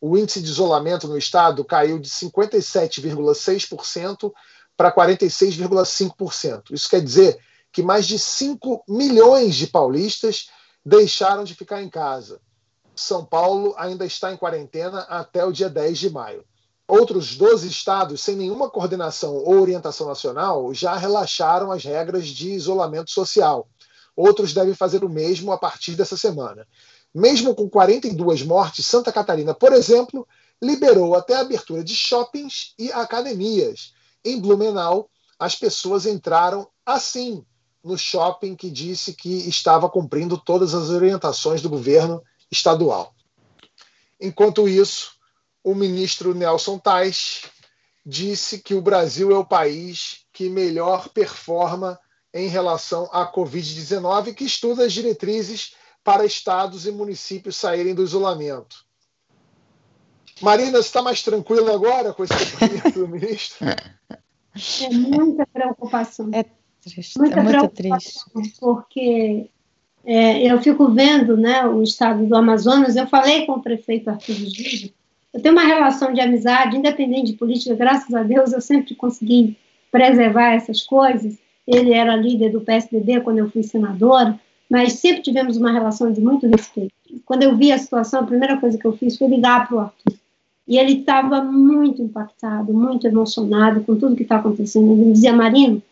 O índice de isolamento no estado caiu de 57,6% para 46,5%. Isso quer dizer que mais de 5 milhões de paulistas deixaram de ficar em casa. São Paulo ainda está em quarentena até o dia 10 de maio. Outros 12 estados, sem nenhuma coordenação ou orientação nacional, já relaxaram as regras de isolamento social. Outros devem fazer o mesmo a partir dessa semana. Mesmo com 42 mortes, Santa Catarina, por exemplo, liberou até a abertura de shoppings e academias. Em Blumenau, as pessoas entraram assim no shopping que disse que estava cumprindo todas as orientações do governo estadual. Enquanto isso, o ministro Nelson Tais disse que o Brasil é o país que melhor performa em relação à Covid-19, que estuda as diretrizes para estados e municípios saírem do isolamento. Marina, você está mais tranquila agora com esse depoimento do ministro? É muita preocupação. É triste, muita é muito triste. Porque é, eu fico vendo né, o estado do Amazonas, eu falei com o prefeito Arthur Gide, eu tenho uma relação de amizade, independente de política, graças a Deus eu sempre consegui preservar essas coisas. Ele era líder do PSDB quando eu fui senadora, mas sempre tivemos uma relação de muito respeito. Quando eu vi a situação, a primeira coisa que eu fiz foi ligar para o Arthur. E ele estava muito impactado, muito emocionado com tudo que está acontecendo. Ele dizia, Marino,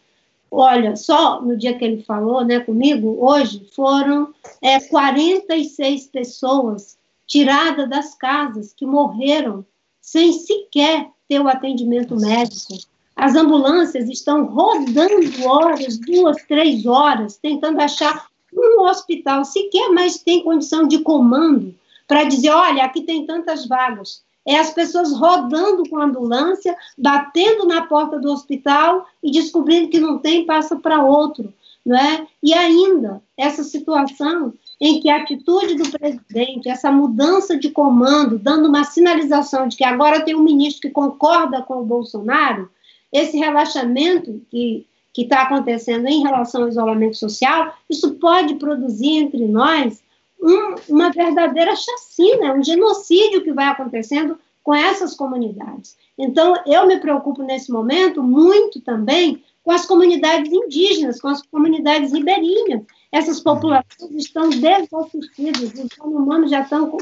olha, só no dia que ele falou né, comigo, hoje, foram é, 46 pessoas tirada das casas, que morreram sem sequer ter o atendimento médico. As ambulâncias estão rodando horas, duas, três horas, tentando achar um hospital sequer mais tem condição de comando para dizer, olha, aqui tem tantas vagas. É as pessoas rodando com a ambulância, batendo na porta do hospital e descobrindo que não tem, passa para outro, não é? E ainda essa situação em que a atitude do presidente, essa mudança de comando, dando uma sinalização de que agora tem um ministro que concorda com o Bolsonaro, esse relaxamento que que está acontecendo em relação ao isolamento social, isso pode produzir entre nós um, uma verdadeira chacina, um genocídio que vai acontecendo com essas comunidades. Então, eu me preocupo nesse momento muito também com as comunidades indígenas, com as comunidades ribeirinhas. Essas populações estão desassistidas, os humanos já estão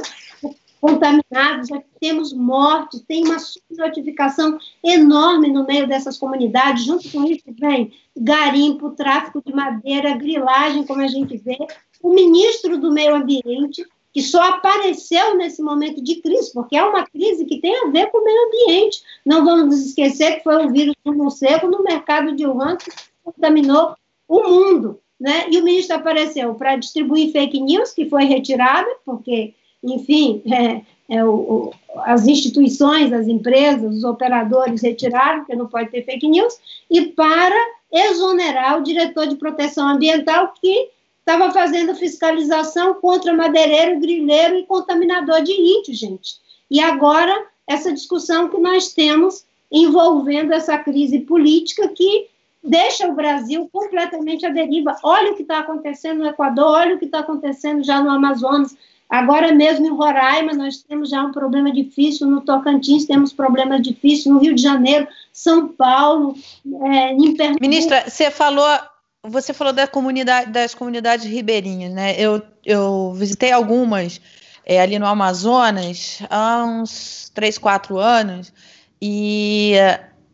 contaminados, já temos morte, tem uma subnotificação enorme no meio dessas comunidades. Junto com isso vem garimpo, tráfico de madeira, grilagem, como a gente vê. O ministro do Meio Ambiente, que só apareceu nesse momento de crise, porque é uma crise que tem a ver com o meio ambiente. Não vamos esquecer que foi o vírus do morcego no mercado de Wuhan que contaminou o mundo. Né? E o ministro apareceu para distribuir fake news, que foi retirada, porque enfim, é, é o, o, as instituições, as empresas, os operadores retiraram, porque não pode ter fake news, e para exonerar o diretor de proteção ambiental que estava fazendo fiscalização contra madeireiro, grileiro e contaminador de índio, gente. E agora, essa discussão que nós temos envolvendo essa crise política que deixa o Brasil completamente à deriva. Olha o que está acontecendo no Equador, olha o que está acontecendo já no Amazonas, Agora mesmo em Roraima, nós temos já um problema difícil, no Tocantins temos problemas difíceis, no Rio de Janeiro, São Paulo, é, em Pernambuco. Ministra, você falou, você falou da comunidade, das comunidades ribeirinhas, né? Eu, eu visitei algumas é, ali no Amazonas há uns três, quatro anos, e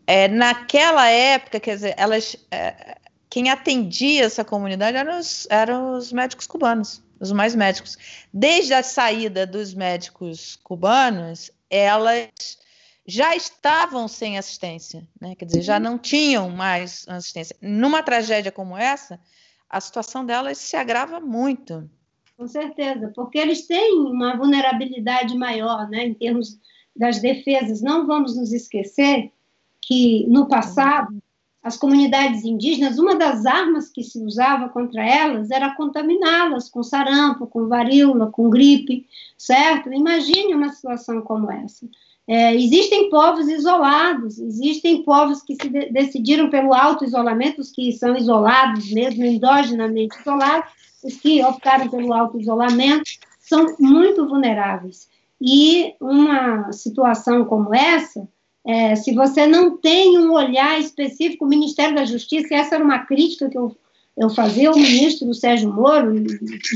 é, naquela época, quer dizer, elas, é, quem atendia essa comunidade eram os, eram os médicos cubanos os mais médicos. Desde a saída dos médicos cubanos, elas já estavam sem assistência, né? quer dizer, já uhum. não tinham mais assistência. Numa tragédia como essa, a situação delas se agrava muito. Com certeza, porque eles têm uma vulnerabilidade maior, né, em termos das defesas. Não vamos nos esquecer que no passado as comunidades indígenas, uma das armas que se usava contra elas era contaminá-las com sarampo, com varíola, com gripe, certo? Imagine uma situação como essa. É, existem povos isolados, existem povos que se de decidiram pelo auto-isolamento, os que são isolados mesmo, endogenamente isolados, os que optaram pelo auto-isolamento, são muito vulneráveis. E uma situação como essa, é, se você não tem um olhar específico, o Ministério da Justiça, essa era uma crítica que eu, eu fazia ao ministro Sérgio Moro,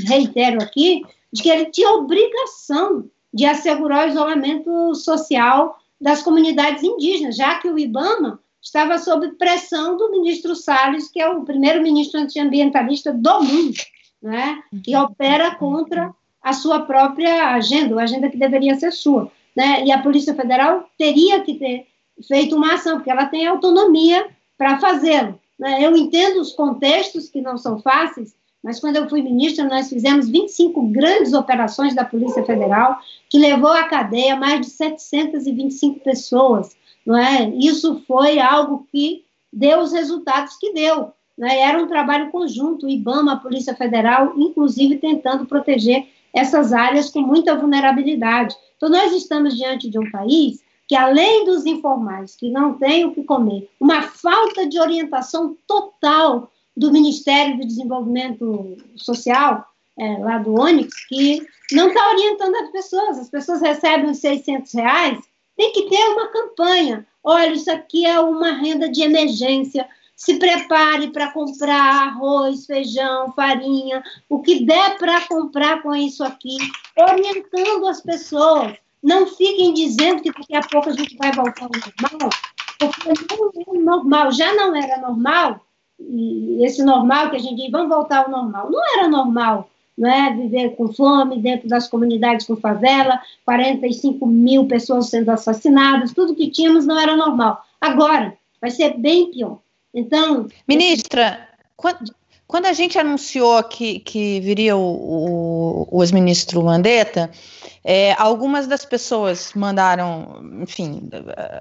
reitero aqui, de que ele tinha obrigação de assegurar o isolamento social das comunidades indígenas, já que o IBAMA estava sob pressão do ministro Salles, que é o primeiro ministro antiambientalista do mundo, né, que opera contra a sua própria agenda, a agenda que deveria ser sua né? E a Polícia Federal teria que ter feito uma ação, porque ela tem autonomia para fazê-lo. Né? Eu entendo os contextos que não são fáceis, mas quando eu fui ministra, nós fizemos 25 grandes operações da Polícia Federal, que levou à cadeia mais de 725 pessoas. Não é? Isso foi algo que deu os resultados que deu. Né? Era um trabalho conjunto, o IBAMA, a Polícia Federal, inclusive tentando proteger essas áreas com muita vulnerabilidade. Então, nós estamos diante de um país que, além dos informais, que não têm o que comer, uma falta de orientação total do Ministério do Desenvolvimento Social, é, lá do Onyx, que não está orientando as pessoas. As pessoas recebem os 600 reais, tem que ter uma campanha. Olha, isso aqui é uma renda de emergência, se prepare para comprar arroz, feijão, farinha, o que der para comprar com isso aqui, orientando as pessoas. Não fiquem dizendo que daqui a pouco a gente vai voltar ao normal, porque não é normal, já não era normal, e esse normal que a gente diz, vamos voltar ao normal, não era normal, não é? Viver com fome dentro das comunidades com favela, 45 mil pessoas sendo assassinadas, tudo que tínhamos não era normal. Agora, vai ser bem pior. Então. Ministra, quando, quando a gente anunciou que, que viria o, o, o ex-ministro Mandetta, é, algumas das pessoas mandaram, enfim,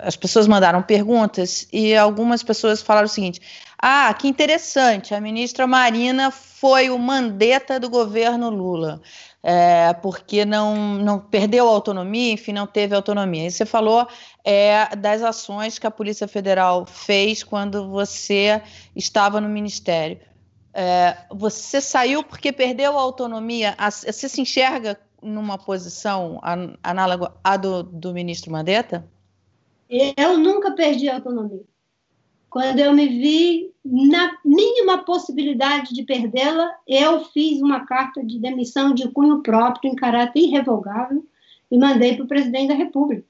as pessoas mandaram perguntas e algumas pessoas falaram o seguinte: ah, que interessante, a ministra Marina foi o Mandetta do governo Lula. É, porque não, não perdeu a autonomia, enfim, não teve autonomia. E você falou é, das ações que a Polícia Federal fez quando você estava no Ministério. É, você saiu porque perdeu a autonomia. Você se enxerga numa posição análoga à do, do ministro Mandetta? Eu nunca perdi a autonomia. Quando eu me vi na mínima possibilidade de perdê-la, eu fiz uma carta de demissão de cunho próprio, em caráter irrevogável, e mandei para o presidente da República.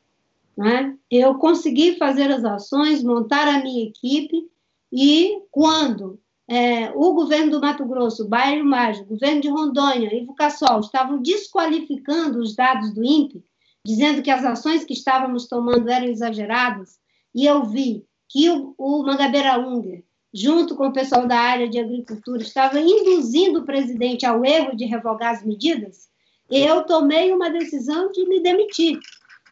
Né? Eu consegui fazer as ações, montar a minha equipe, e quando é, o governo do Mato Grosso, Bairro Mágico, governo de Rondônia, Ivo Cassol, estavam desqualificando os dados do INPE, dizendo que as ações que estávamos tomando eram exageradas, e eu vi que o, o Mangabeira Unger, junto com o pessoal da área de agricultura, estava induzindo o presidente ao erro de revogar as medidas, eu tomei uma decisão de me demitir.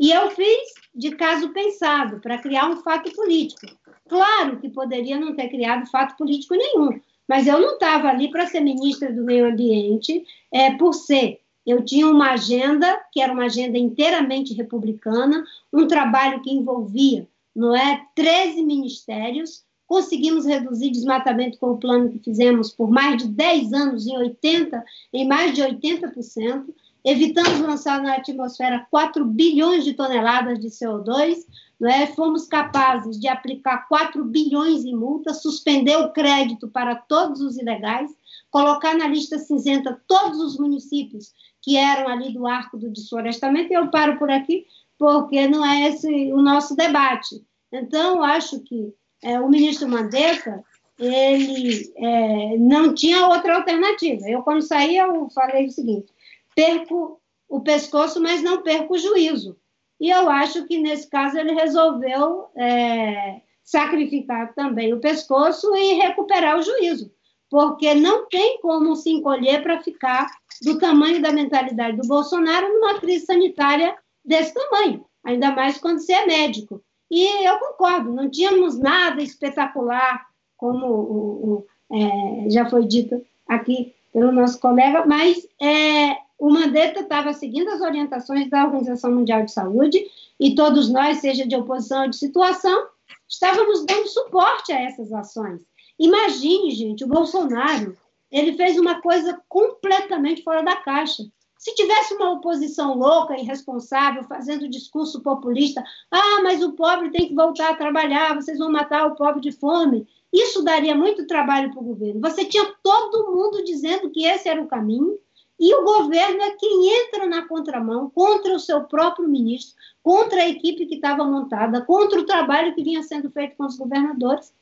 E eu fiz de caso pensado, para criar um fato político. Claro que poderia não ter criado fato político nenhum, mas eu não estava ali para ser ministra do Meio Ambiente é, por ser. Eu tinha uma agenda, que era uma agenda inteiramente republicana, um trabalho que envolvia não é, 13 ministérios, conseguimos reduzir desmatamento com o plano que fizemos por mais de 10 anos em 80, em mais de 80%, evitamos lançar na atmosfera 4 bilhões de toneladas de CO2, né? fomos capazes de aplicar 4 bilhões em multas, suspender o crédito para todos os ilegais, colocar na lista cinzenta todos os municípios que eram ali do arco do desflorestamento, e eu paro por aqui, porque não é esse o nosso debate. Então, acho que é, o ministro Mandetta, ele é, não tinha outra alternativa. Eu, quando saí, eu falei o seguinte, perco o pescoço, mas não perco o juízo. E eu acho que, nesse caso, ele resolveu é, sacrificar também o pescoço e recuperar o juízo, porque não tem como se encolher para ficar do tamanho da mentalidade do Bolsonaro numa crise sanitária desse tamanho, ainda mais quando você é médico. E eu concordo, não tínhamos nada espetacular, como o, o, é, já foi dito aqui pelo nosso colega, mas é, o Mandetta estava seguindo as orientações da Organização Mundial de Saúde e todos nós, seja de oposição ou de situação, estávamos dando suporte a essas ações. Imagine, gente, o Bolsonaro, ele fez uma coisa completamente fora da caixa. Se tivesse uma oposição louca, irresponsável, fazendo discurso populista, ah, mas o pobre tem que voltar a trabalhar, vocês vão matar o pobre de fome, isso daria muito trabalho para o governo. Você tinha todo mundo dizendo que esse era o caminho, e o governo é quem entra na contramão contra o seu próprio ministro, contra a equipe que estava montada, contra o trabalho que vinha sendo feito com os governadores.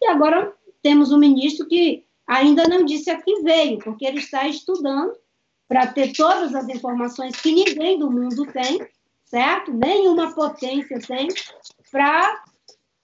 E agora temos um ministro que ainda não disse a que veio, porque ele está estudando para ter todas as informações que ninguém do mundo tem, certo? Nenhuma potência tem para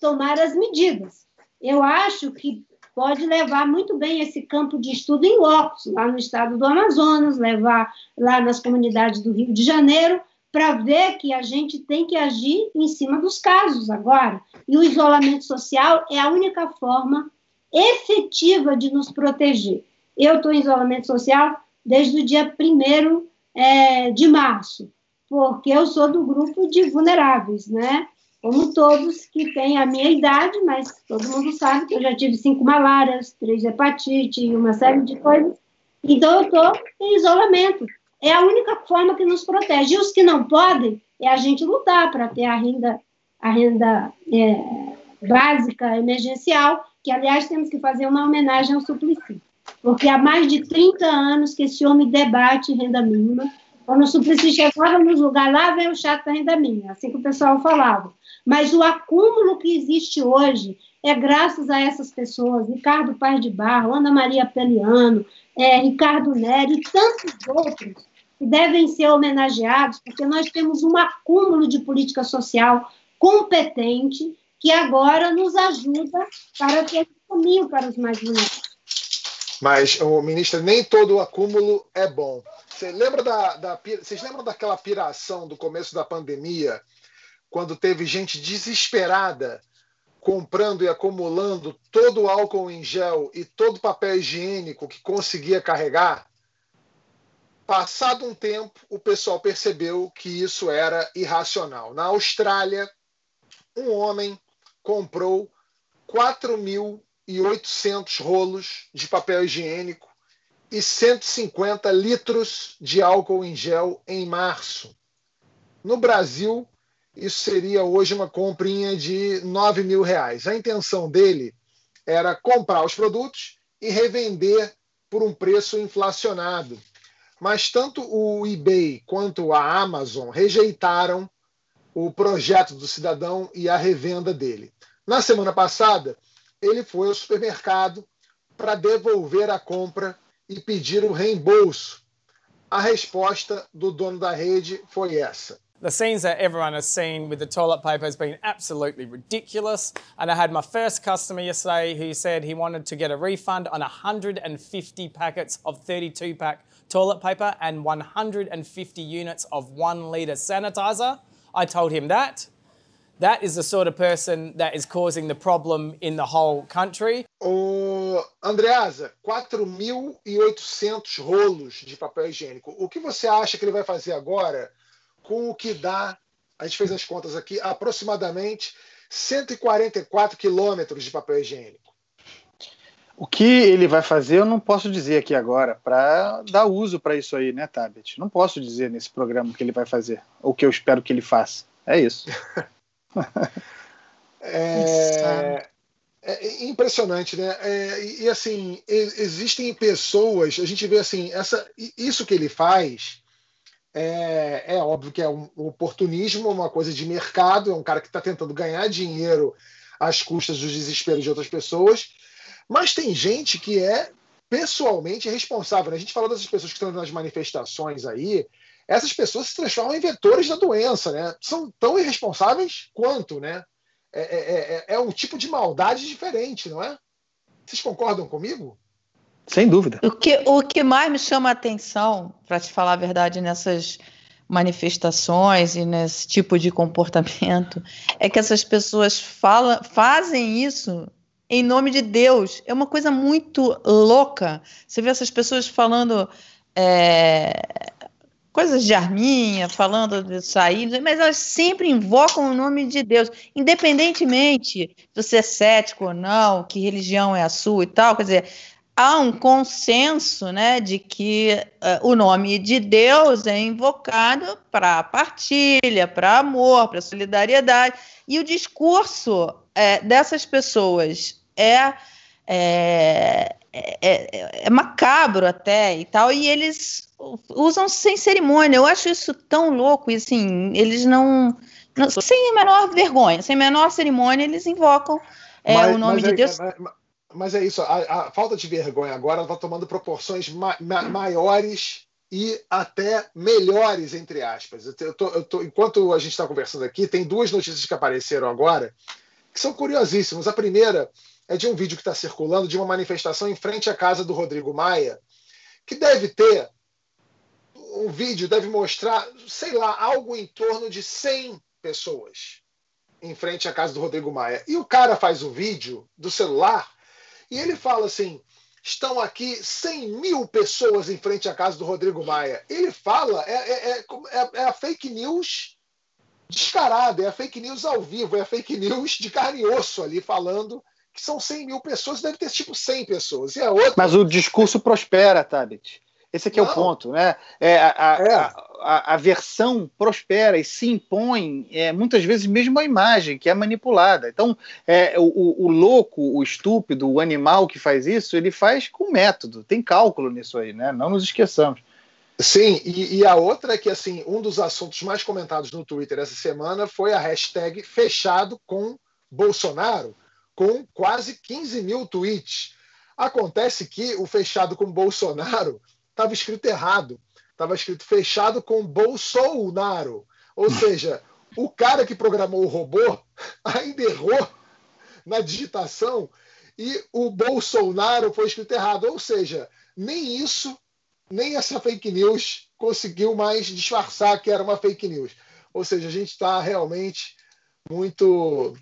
tomar as medidas. Eu acho que pode levar muito bem esse campo de estudo em locos, lá no estado do Amazonas, levar lá nas comunidades do Rio de Janeiro, para ver que a gente tem que agir em cima dos casos agora. E o isolamento social é a única forma efetiva de nos proteger. Eu estou em isolamento social desde o dia 1 é, de março, porque eu sou do grupo de vulneráveis, né? Como todos que têm a minha idade, mas todo mundo sabe que eu já tive cinco malárias, três hepatite e uma série de coisas. Então, eu estou em isolamento. É a única forma que nos protege. E os que não podem, é a gente lutar para ter a renda, a renda é, básica, emergencial, que, aliás, temos que fazer uma homenagem ao Suplicy. Porque há mais de 30 anos que esse homem debate renda mínima. Quando o Suplicy chegava nos lugares, lá vem o chato da renda mínima, assim que o pessoal falava. Mas o acúmulo que existe hoje é graças a essas pessoas, Ricardo Paz de Barro, Ana Maria Peliano, é, Ricardo Neri e tantos outros que devem ser homenageados, porque nós temos um acúmulo de política social competente que agora nos ajuda para ter caminho para os mais vulneráveis. Mas, o ministro, nem todo o acúmulo é bom. Você lembra da, da, vocês lembram daquela piração do começo da pandemia, quando teve gente desesperada comprando e acumulando todo o álcool em gel e todo o papel higiênico que conseguia carregar? Passado um tempo, o pessoal percebeu que isso era irracional. Na Austrália, um homem comprou 4.800 rolos de papel higiênico e 150 litros de álcool em gel em março. No Brasil, isso seria hoje uma comprinha de 9 mil reais. A intenção dele era comprar os produtos e revender por um preço inflacionado. Mas tanto o eBay quanto a Amazon rejeitaram o projeto do cidadão e a revenda dele. Na semana passada, ele foi ao supermercado para devolver a compra e pedir o reembolso. A resposta do dono da rede foi essa. The scenes that everyone has seen with the toilet paper has been absolutely ridiculous. And I had my first customer yesterday who said he wanted to get a refund on 150 packets of 32 pack toilet paper and 150 units of one litre sanitizer. I told him that. That is the sort of person that is causing the problem in the whole country. O Andreasa, 4.800 rolos de papel higiênico. O que você acha que ele vai fazer agora com o que dá, a gente fez as contas aqui, aproximadamente 144 quilômetros de papel higiênico? O que ele vai fazer eu não posso dizer aqui agora, para dar uso para isso aí, né, Tabet? Não posso dizer nesse programa o que ele vai fazer, ou o que eu espero que ele faça. É isso. é, é, impressionante, né? É, e, assim, existem pessoas, a gente vê assim, essa, isso que ele faz é, é óbvio que é um, oportunismo, uma coisa de mercado, é um cara que está tentando ganhar dinheiro às custas dos desesperos de outras pessoas, mas tem gente que é pessoalmente responsável. Né? A gente falou dessas pessoas que estão nas manifestações aí, essas pessoas se transformam em vetores da doença, né? São tão irresponsáveis quanto, né? É, é, é, é um tipo de maldade diferente, não é? Vocês concordam comigo? Sem dúvida. O que, o que mais me chama a atenção, para te falar a verdade, nessas manifestações e nesse tipo de comportamento, é que essas pessoas falam, fazem isso em nome de Deus. É uma coisa muito louca. Você vê essas pessoas falando. É, coisas de arminha, falando de sair, mas elas sempre invocam o nome de Deus, independentemente se você é cético ou não, que religião é a sua e tal, quer dizer, há um consenso né, de que uh, o nome de Deus é invocado para partilha, para amor, para solidariedade. E o discurso é, dessas pessoas é, é, é, é, macabro até e tal, e eles usam sem cerimônia. Eu acho isso tão louco, e assim, eles não. não sem a menor vergonha, sem a menor cerimônia, eles invocam mas, o nome de Deus. Mas, mas é isso, a, a falta de vergonha agora está tomando proporções ma ma maiores e até melhores, entre aspas. Eu tô, eu tô, enquanto a gente está conversando aqui, tem duas notícias que apareceram agora que são curiosíssimas. A primeira é de um vídeo que está circulando de uma manifestação em frente à casa do Rodrigo Maia, que deve ter um vídeo, deve mostrar, sei lá, algo em torno de 100 pessoas em frente à casa do Rodrigo Maia. E o cara faz o vídeo do celular e ele fala assim: estão aqui 100 mil pessoas em frente à casa do Rodrigo Maia. Ele fala, é, é, é, é a fake news descarada, é a fake news ao vivo, é a fake news de carne e osso ali falando que são 100 mil pessoas, deve ter tipo 100 pessoas. E a outra... Mas o discurso prospera, Tabit. Esse aqui é Não. o ponto, né? É, a, a, é. a, a, versão prospera e se impõe é, muitas vezes mesmo a imagem, que é manipulada. Então, é, o, o, louco, o estúpido, o animal que faz isso, ele faz com método, tem cálculo nisso aí, né? Não nos esqueçamos. Sim, e, e, a outra é que assim, um dos assuntos mais comentados no Twitter essa semana foi a hashtag fechado com Bolsonaro, com quase 15 mil tweets. Acontece que o fechado com Bolsonaro estava escrito errado. Estava escrito fechado com Bolsonaro. Ou seja, o cara que programou o robô ainda errou na digitação e o Bolsonaro foi escrito errado. Ou seja, nem isso, nem essa fake news conseguiu mais disfarçar que era uma fake news. Ou seja, a gente está realmente muito,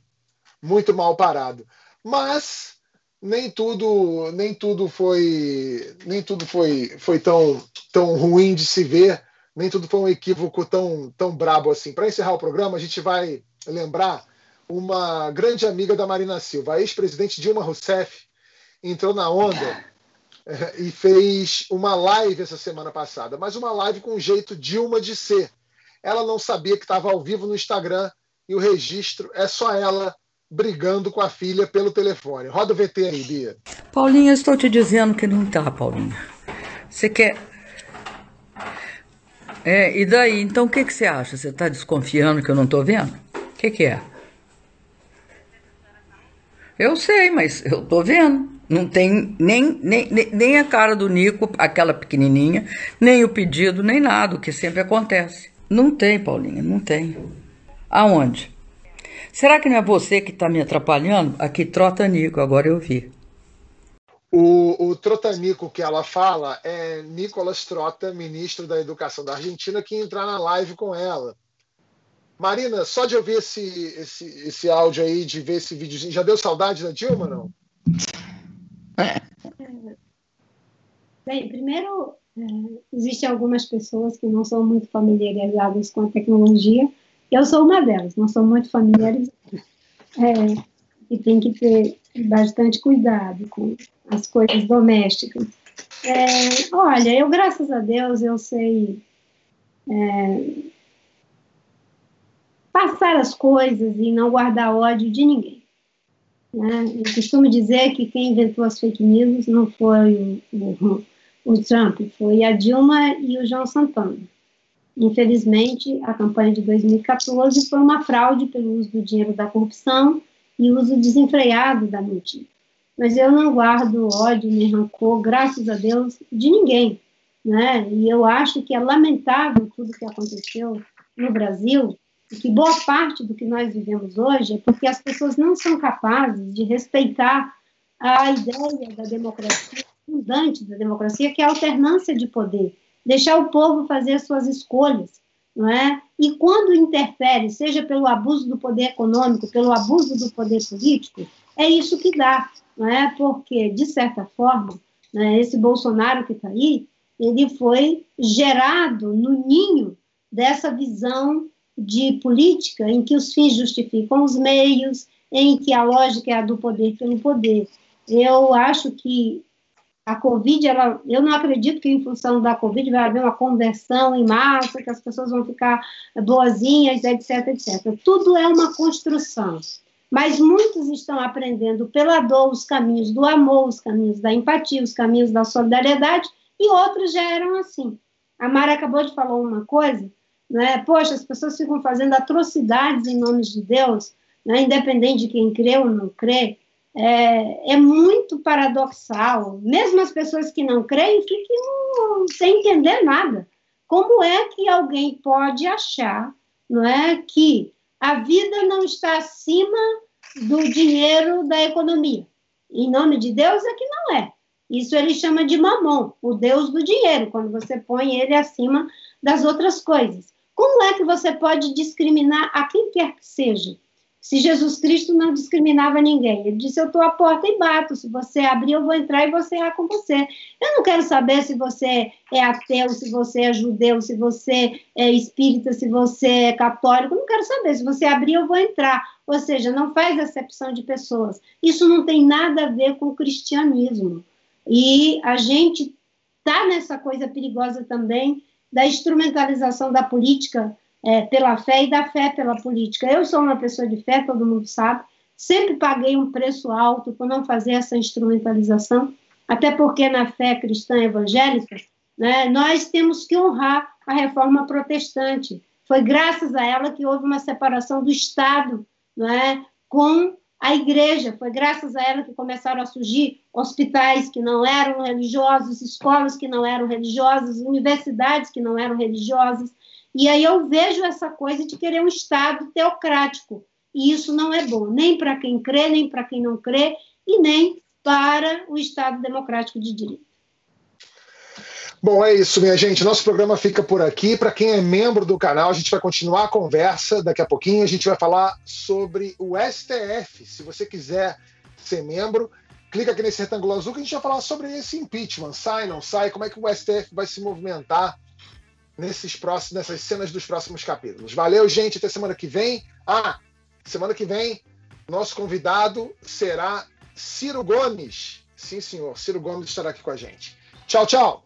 muito mal parado. Mas nem tudo, nem tudo foi, nem tudo foi, foi tão, tão ruim de se ver. Nem tudo foi um equívoco tão, tão brabo assim. Para encerrar o programa, a gente vai lembrar uma grande amiga da Marina Silva, a ex-presidente Dilma Rousseff, entrou na onda é, e fez uma live essa semana passada, mas uma live com um jeito Dilma de ser. Ela não sabia que estava ao vivo no Instagram e o registro é só ela brigando com a filha pelo telefone. Roda o VT aí, Bia. Paulinha, estou te dizendo que não tá, Paulinha. Você quer. É, e daí? Então o que, que você acha? Você está desconfiando que eu não estou vendo? O que, que é? Eu sei, mas eu tô vendo. Não tem nem, nem, nem a cara do Nico, aquela pequenininha, nem o pedido, nem nada, o que sempre acontece. Não tem, Paulinha, não tem. Aonde? Será que não é você que está me atrapalhando? Aqui, Trota Nico, agora eu vi. O, o Trotanico que ela fala é Nicolas Trota, ministro da Educação da Argentina, que entrar na live com ela. Marina, só de ouvir esse, esse, esse áudio aí, de ver esse videozinho, já deu saudade da Dilma, não? Bem, primeiro, é, existem algumas pessoas que não são muito familiarizadas com a tecnologia. Eu sou uma delas, não sou muito familiarizada. É, e tem que ter bastante cuidado com as coisas domésticas. É, olha, eu, graças a Deus, eu sei é, passar as coisas e não guardar ódio de ninguém. Né? Eu costumo dizer que quem inventou as fake news não foi o, o, o Trump, foi a Dilma e o João Santana. Infelizmente, a campanha de 2014 foi uma fraude pelo uso do dinheiro da corrupção e uso desenfreado da mentira. Mas eu não guardo ódio nem rancor, graças a Deus, de ninguém. Né? E eu acho que é lamentável tudo que aconteceu no Brasil, que boa parte do que nós vivemos hoje é porque as pessoas não são capazes de respeitar a ideia da democracia, fundante da democracia, que é a alternância de poder, deixar o povo fazer suas escolhas, não é? E quando interfere, seja pelo abuso do poder econômico, pelo abuso do poder político, é isso que dá, não é? Porque de certa forma, né, esse Bolsonaro que está aí, ele foi gerado no ninho dessa visão de política em que os fins justificam os meios, em que a lógica é a do poder pelo poder. Eu acho que a Covid, ela, eu não acredito que em função da Covid vai haver uma conversão em massa, que as pessoas vão ficar boazinhas, etc, etc. Tudo é uma construção. Mas muitos estão aprendendo pela dor os caminhos do amor, os caminhos da empatia, os caminhos da solidariedade, e outros já eram assim. A Mara acabou de falar uma coisa né? Poxa, as pessoas ficam fazendo atrocidades em nome de Deus, né? independente de quem crê ou não crê. É, é, muito paradoxal. Mesmo as pessoas que não creem ficam sem entender nada. Como é que alguém pode achar não é, que a vida não está acima do dinheiro da economia? Em nome de Deus é que não é. Isso ele chama de mamon, o Deus do dinheiro, quando você põe ele acima das outras coisas. Como é que você pode discriminar a quem quer que seja? Se Jesus Cristo não discriminava ninguém, ele disse: Eu estou à porta e bato. Se você abrir, eu vou entrar e vou cear com você. Eu não quero saber se você é ateu, se você é judeu, se você é espírita, se você é católico. Eu não quero saber. Se você abrir, eu vou entrar. Ou seja, não faz acepção de pessoas. Isso não tem nada a ver com o cristianismo. E a gente está nessa coisa perigosa também da instrumentalização da política é, pela fé e da fé pela política. Eu sou uma pessoa de fé, todo mundo sabe, sempre paguei um preço alto por não fazer essa instrumentalização, até porque na fé cristã evangélica, né, nós temos que honrar a reforma protestante. Foi graças a ela que houve uma separação do Estado né, com a igreja. Foi graças a ela que começaram a surgir hospitais que não eram religiosos, escolas que não eram religiosas, universidades que não eram religiosas. E aí eu vejo essa coisa de querer um Estado teocrático. E isso não é bom, nem para quem crê, nem para quem não crê, e nem para o Estado Democrático de Direito. Bom, é isso, minha gente. Nosso programa fica por aqui. Para quem é membro do canal, a gente vai continuar a conversa. Daqui a pouquinho a gente vai falar sobre o STF. Se você quiser ser membro, clica aqui nesse retângulo azul que a gente vai falar sobre esse impeachment. Sai, não sai, como é que o STF vai se movimentar nesses próximos, nessas cenas dos próximos capítulos. Valeu, gente. Até semana que vem. Ah, semana que vem, nosso convidado será Ciro Gomes. Sim, senhor. Ciro Gomes estará aqui com a gente. Tchau, tchau.